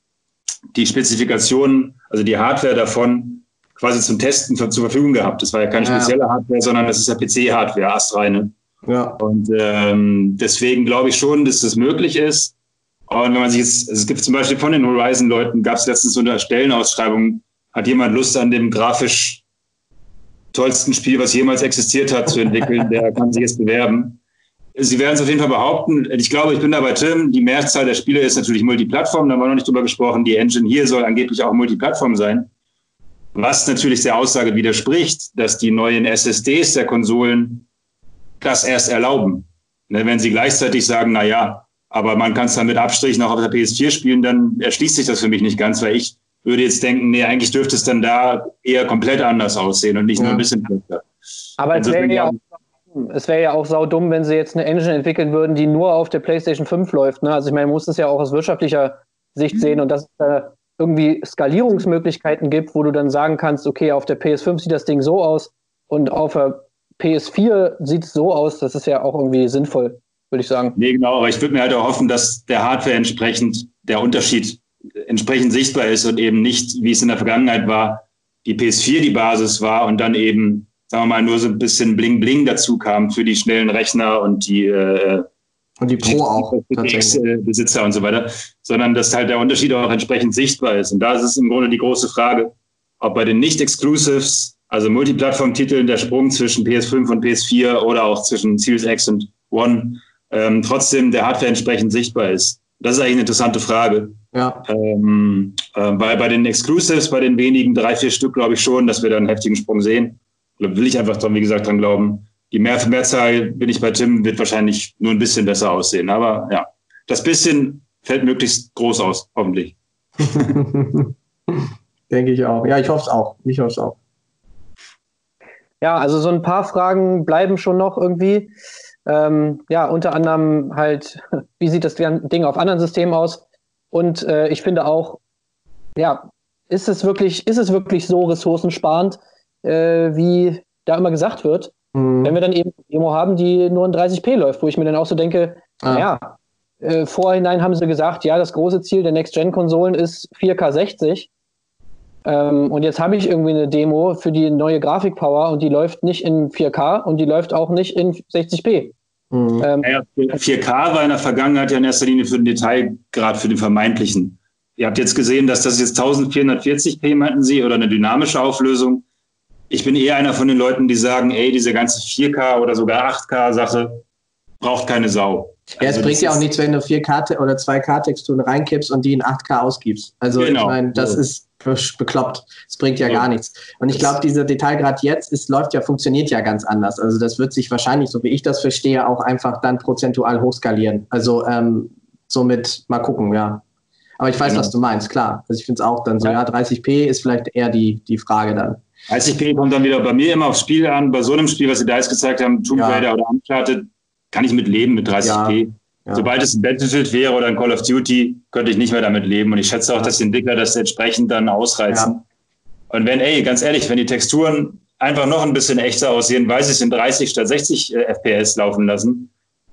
die Spezifikationen, also die Hardware davon quasi zum Testen zur Verfügung gehabt. Das war ja keine spezielle Hardware, sondern das ist ja PC-Hardware, astreine. Ja. Und ähm, deswegen glaube ich schon, dass das möglich ist. Und wenn man sich jetzt, es gibt zum Beispiel von den Horizon-Leuten, gab es letztens so eine Stellenausschreibung, hat jemand Lust an dem grafisch tollsten Spiel, was jemals existiert hat, zu entwickeln, der kann sich jetzt bewerben. Sie werden es auf jeden Fall behaupten. Ich glaube, ich bin da bei Tim. Die Mehrzahl der Spiele ist natürlich Multiplattform. Da haben wir noch nicht drüber gesprochen. Die Engine hier soll angeblich auch Multiplattform sein. Was natürlich der Aussage widerspricht, dass die neuen SSDs der Konsolen das erst erlauben. Ne, wenn sie gleichzeitig sagen, na ja, aber man kann es dann mit Abstrichen auch auf der PS4 spielen, dann erschließt sich das für mich nicht ganz, weil ich würde jetzt denken, nee, eigentlich dürfte es dann da eher komplett anders aussehen und nicht ja. nur ein bisschen schlechter. Aber es wäre ja wäre ja auch saudumm, wenn sie jetzt eine Engine entwickeln würden, die nur auf der PlayStation 5 läuft. Ne? Also ich meine, man muss es ja auch aus wirtschaftlicher Sicht sehen und dass es da irgendwie Skalierungsmöglichkeiten gibt, wo du dann sagen kannst, okay, auf der PS5 sieht das Ding so aus und auf der PS4 sieht es so aus, das ist ja auch irgendwie sinnvoll, würde ich sagen. Nee, genau, aber ich würde mir halt auch hoffen, dass der Hardware entsprechend der Unterschied entsprechend sichtbar ist und eben nicht, wie es in der Vergangenheit war, die PS4 die Basis war und dann eben, sagen wir mal, nur so ein bisschen Bling-Bling dazu kam für die schnellen Rechner und die äh, und die Pro auch Besitzer und so weiter, sondern dass halt der Unterschied auch entsprechend sichtbar ist. Und da ist es im Grunde die große Frage, ob bei den Nicht-Exclusives, also Multiplattform-Titeln, der Sprung zwischen PS5 und PS4 oder auch zwischen Series X und One ähm, trotzdem der Hardware entsprechend sichtbar ist. Das ist eigentlich eine interessante Frage. Ja. Ähm, äh, weil bei den Exclusives, bei den wenigen drei, vier Stück, glaube ich schon, dass wir da einen heftigen Sprung sehen. Da will ich einfach dran, wie gesagt, dran glauben. Die Mehr Mehrzahl, bin ich bei Tim, wird wahrscheinlich nur ein bisschen besser aussehen. Aber ja, das bisschen fällt möglichst groß aus, hoffentlich. Denke ich auch. Ja, ich hoffe es auch. Ich hoffe es auch. Ja, also so ein paar Fragen bleiben schon noch irgendwie. Ähm, ja, unter anderem halt, wie sieht das Ding auf anderen Systemen aus? Und äh, ich finde auch, ja, ist es wirklich, ist es wirklich so ressourcensparend, äh, wie da immer gesagt wird? Mhm. Wenn wir dann eben eine Demo haben, die nur in 30p läuft, wo ich mir dann auch so denke, ah. naja, äh, vorhinein haben sie gesagt, ja, das große Ziel der Next-Gen-Konsolen ist 4K 60. Ähm, und jetzt habe ich irgendwie eine Demo für die neue Grafikpower und die läuft nicht in 4K und die läuft auch nicht in 60p. Mhm. Ähm, ja, 4K war in der Vergangenheit ja in erster Linie für den Detailgrad, für den vermeintlichen. Ihr habt jetzt gesehen, dass das jetzt 1440p meinten Sie oder eine dynamische Auflösung. Ich bin eher einer von den Leuten, die sagen, ey, diese ganze 4K oder sogar 8K-Sache braucht keine Sau. Ja, es also bringt ja auch nichts, wenn du 4K oder 2K-Texturen reinkippst und die in 8K ausgibst. Also genau. ich meine, das ist bekloppt. Es bringt ja, ja, gar nichts. Und ich glaube, dieser Detailgrad jetzt ist, läuft ja, funktioniert ja ganz anders. Also das wird sich wahrscheinlich, so wie ich das verstehe, auch einfach dann prozentual hochskalieren. Also ähm, somit mal gucken, ja. Aber ich weiß, genau. was du meinst, klar. Also ich finde es auch dann so, ja. ja, 30p ist vielleicht eher die, die Frage dann. 30p kommt dann wieder bei mir immer aufs Spiel an. Bei so einem Spiel, was Sie da jetzt gezeigt haben, Tomb Raider ja. oder Uncharted, kann ich mit leben mit 30p. Ja. Sobald es ein Battlefield wäre oder ein Call of Duty, könnte ich nicht mehr damit leben. Und ich schätze auch, dass die Entwickler das entsprechend dann ausreizen. Ja. Und wenn, ey, ganz ehrlich, wenn die Texturen einfach noch ein bisschen echter aussehen, weil sie es in 30 statt 60 äh, FPS laufen lassen,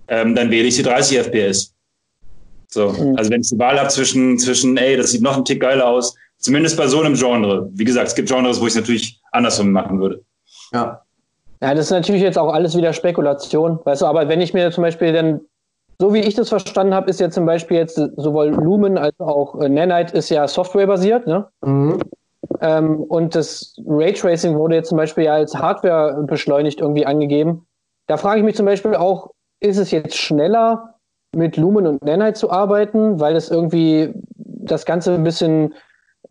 ähm, dann wähle ich die 30 FPS. So, mhm. also wenn ich die Wahl habe zwischen, zwischen, ey, das sieht noch ein Tick geiler aus, zumindest bei so einem Genre. Wie gesagt, es gibt Genres, wo ich es natürlich andersrum machen würde. Ja. Ja, das ist natürlich jetzt auch alles wieder Spekulation, weißt du, aber wenn ich mir zum Beispiel dann so wie ich das verstanden habe, ist ja zum Beispiel jetzt sowohl Lumen als auch äh, Nanite ist ja softwarebasiert, ne? Mhm. Ähm, und das Raytracing wurde jetzt zum Beispiel ja als Hardware beschleunigt irgendwie angegeben. Da frage ich mich zum Beispiel auch, ist es jetzt schneller, mit Lumen und Nanite zu arbeiten, weil es irgendwie das Ganze ein bisschen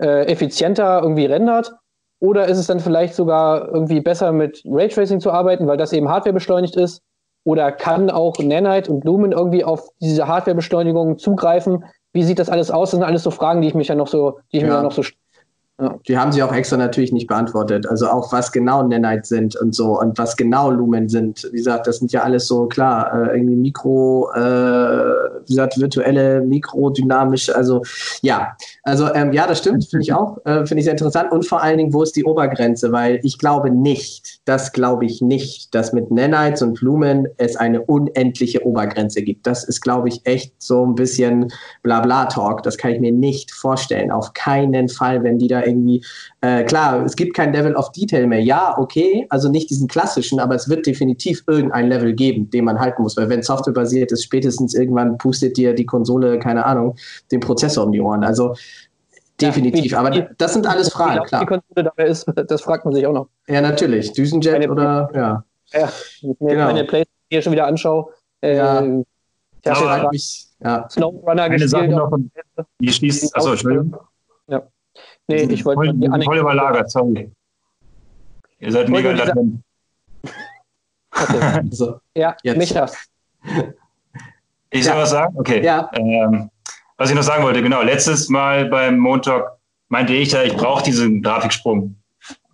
äh, effizienter irgendwie rendert? Oder ist es dann vielleicht sogar irgendwie besser mit Raytracing zu arbeiten, weil das eben Hardware beschleunigt ist? Oder kann auch Nanite und Lumen irgendwie auf diese Hardwarebeschleunigung zugreifen? Wie sieht das alles aus? Das sind alles so Fragen, die ich mich ja noch so, die ich ja. mir ja noch so. Die haben sie auch extra natürlich nicht beantwortet. Also auch was genau Nanite sind und so und was genau Lumen sind. Wie gesagt, das sind ja alles so klar, äh, irgendwie Mikro, äh, wie gesagt, virtuelle, mikrodynamische, also ja. Also ähm, ja, das stimmt, finde ich auch, äh, finde ich sehr interessant. Und vor allen Dingen, wo ist die Obergrenze? Weil ich glaube nicht, das glaube ich nicht, dass mit Nanites und Lumen es eine unendliche Obergrenze gibt. Das ist, glaube ich, echt so ein bisschen Blabla-Talk. Das kann ich mir nicht vorstellen. Auf keinen Fall, wenn die da irgendwie, äh, klar, es gibt kein Level of Detail mehr. Ja, okay, also nicht diesen klassischen, aber es wird definitiv irgendein Level geben, den man halten muss, weil wenn Software basiert ist, spätestens irgendwann pustet dir die Konsole, keine Ahnung, den Prozessor um die Ohren. Also definitiv, aber das sind alles Fragen, klar. Die Konsole dabei ist, das fragt man sich auch noch. Ja, natürlich. Düsenjet meine, oder, ja. Ja, wenn ich mir genau. meine Playstation hier schon wieder anschaue, äh, ja. Ich habe ja, mich, ja. Snowrunner Eine gespielt. Sache noch, die schließt, achso, Entschuldigung. Ja. Nee, ich wollte voll, die Anekdote. Voll überlagert, sorry. Ihr seid mega latent. Okay. so, ja, jetzt. Micha. Ich soll ja. was sagen? Okay. Ja. Ähm, was ich noch sagen wollte, genau, letztes Mal beim Montag meinte ich ja, ich brauche diesen Grafiksprung,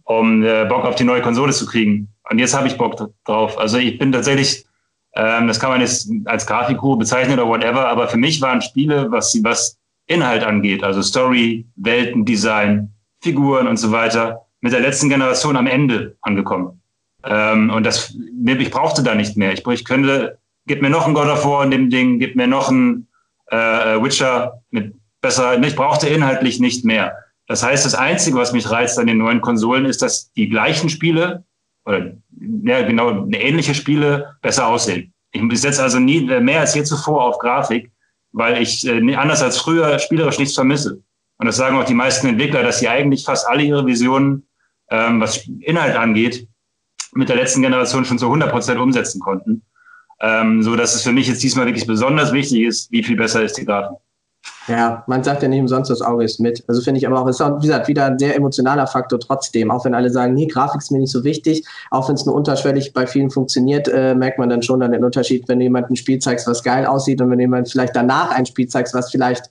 um äh, Bock auf die neue Konsole zu kriegen. Und jetzt habe ich Bock drauf. Also ich bin tatsächlich, ähm, das kann man jetzt als Grafikguru bezeichnen oder whatever, aber für mich waren Spiele, was, was Inhalt angeht, also Story, Weltendesign, Figuren und so weiter, mit der letzten Generation am Ende angekommen. Ähm, und das, ich brauchte da nicht mehr. Ich, ich könnte, gib mir noch ein God of War in dem Ding, gib mir noch ein äh, Witcher mit besser, ich brauchte inhaltlich nicht mehr. Das heißt, das Einzige, was mich reizt an den neuen Konsolen, ist, dass die gleichen Spiele oder ja, genau ähnliche Spiele besser aussehen. Ich setze also nie äh, mehr als je zuvor auf Grafik, weil ich äh, anders als früher spielerisch nichts vermisse. Und das sagen auch die meisten Entwickler, dass sie eigentlich fast alle ihre Visionen, ähm, was Inhalt angeht, mit der letzten Generation schon zu 100 Prozent umsetzen konnten. Ähm, so dass es für mich jetzt diesmal wirklich besonders wichtig ist, wie viel besser ist die Grafik. Ja, man sagt ja nicht umsonst, das Auge ist mit. Also finde ich aber auch, es ist wie gesagt, wieder ein sehr emotionaler Faktor trotzdem. Auch wenn alle sagen, nee, Grafik ist mir nicht so wichtig, auch wenn es nur unterschwellig bei vielen funktioniert, äh, merkt man dann schon dann den Unterschied, wenn du jemandem ein Spiel zeigst, was geil aussieht und wenn jemand vielleicht danach ein Spiel zeigst, was vielleicht,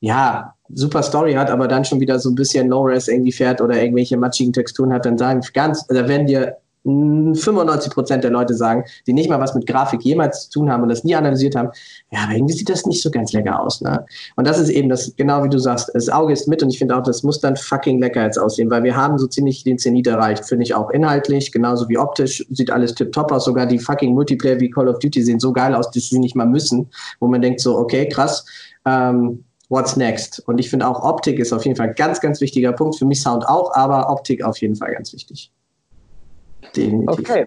ja, super Story hat, aber dann schon wieder so ein bisschen Low-Res irgendwie fährt oder irgendwelche matschigen Texturen hat, dann sagen ganz, da werden dir 95 Prozent der Leute sagen, die nicht mal was mit Grafik jemals zu tun haben und das nie analysiert haben, ja, aber irgendwie sieht das nicht so ganz lecker aus. Ne? Und das ist eben das, genau wie du sagst, das Auge ist mit und ich finde auch, das muss dann fucking lecker jetzt aussehen, weil wir haben so ziemlich den Zenit erreicht, finde ich auch inhaltlich, genauso wie optisch, sieht alles tipptopp aus, sogar die fucking Multiplayer wie Call of Duty sehen so geil aus, dass sie nicht mal müssen, wo man denkt so, okay, krass, ähm, what's next? Und ich finde auch Optik ist auf jeden Fall ein ganz, ganz wichtiger Punkt, für mich Sound auch, aber Optik auf jeden Fall ganz wichtig. Definitiv. Okay.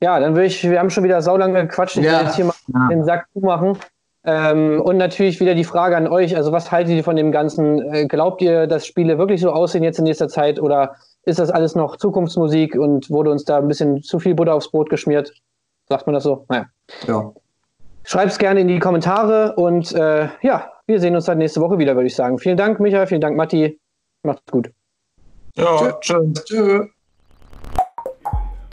Ja, dann würde ich, wir haben schon wieder saulange gequatscht. Ich ja. will jetzt hier mal ja. den Sack zumachen. Ähm, und natürlich wieder die Frage an euch: Also, was haltet ihr von dem Ganzen? Äh, glaubt ihr, dass Spiele wirklich so aussehen jetzt in nächster Zeit oder ist das alles noch Zukunftsmusik und wurde uns da ein bisschen zu viel Butter aufs Brot geschmiert? Sagt man das so? Naja. Ja. Schreibt es gerne in die Kommentare und äh, ja, wir sehen uns dann nächste Woche wieder, würde ich sagen. Vielen Dank, Michael, vielen Dank, Matti. Macht's gut. Ja, tschüss. Tschö.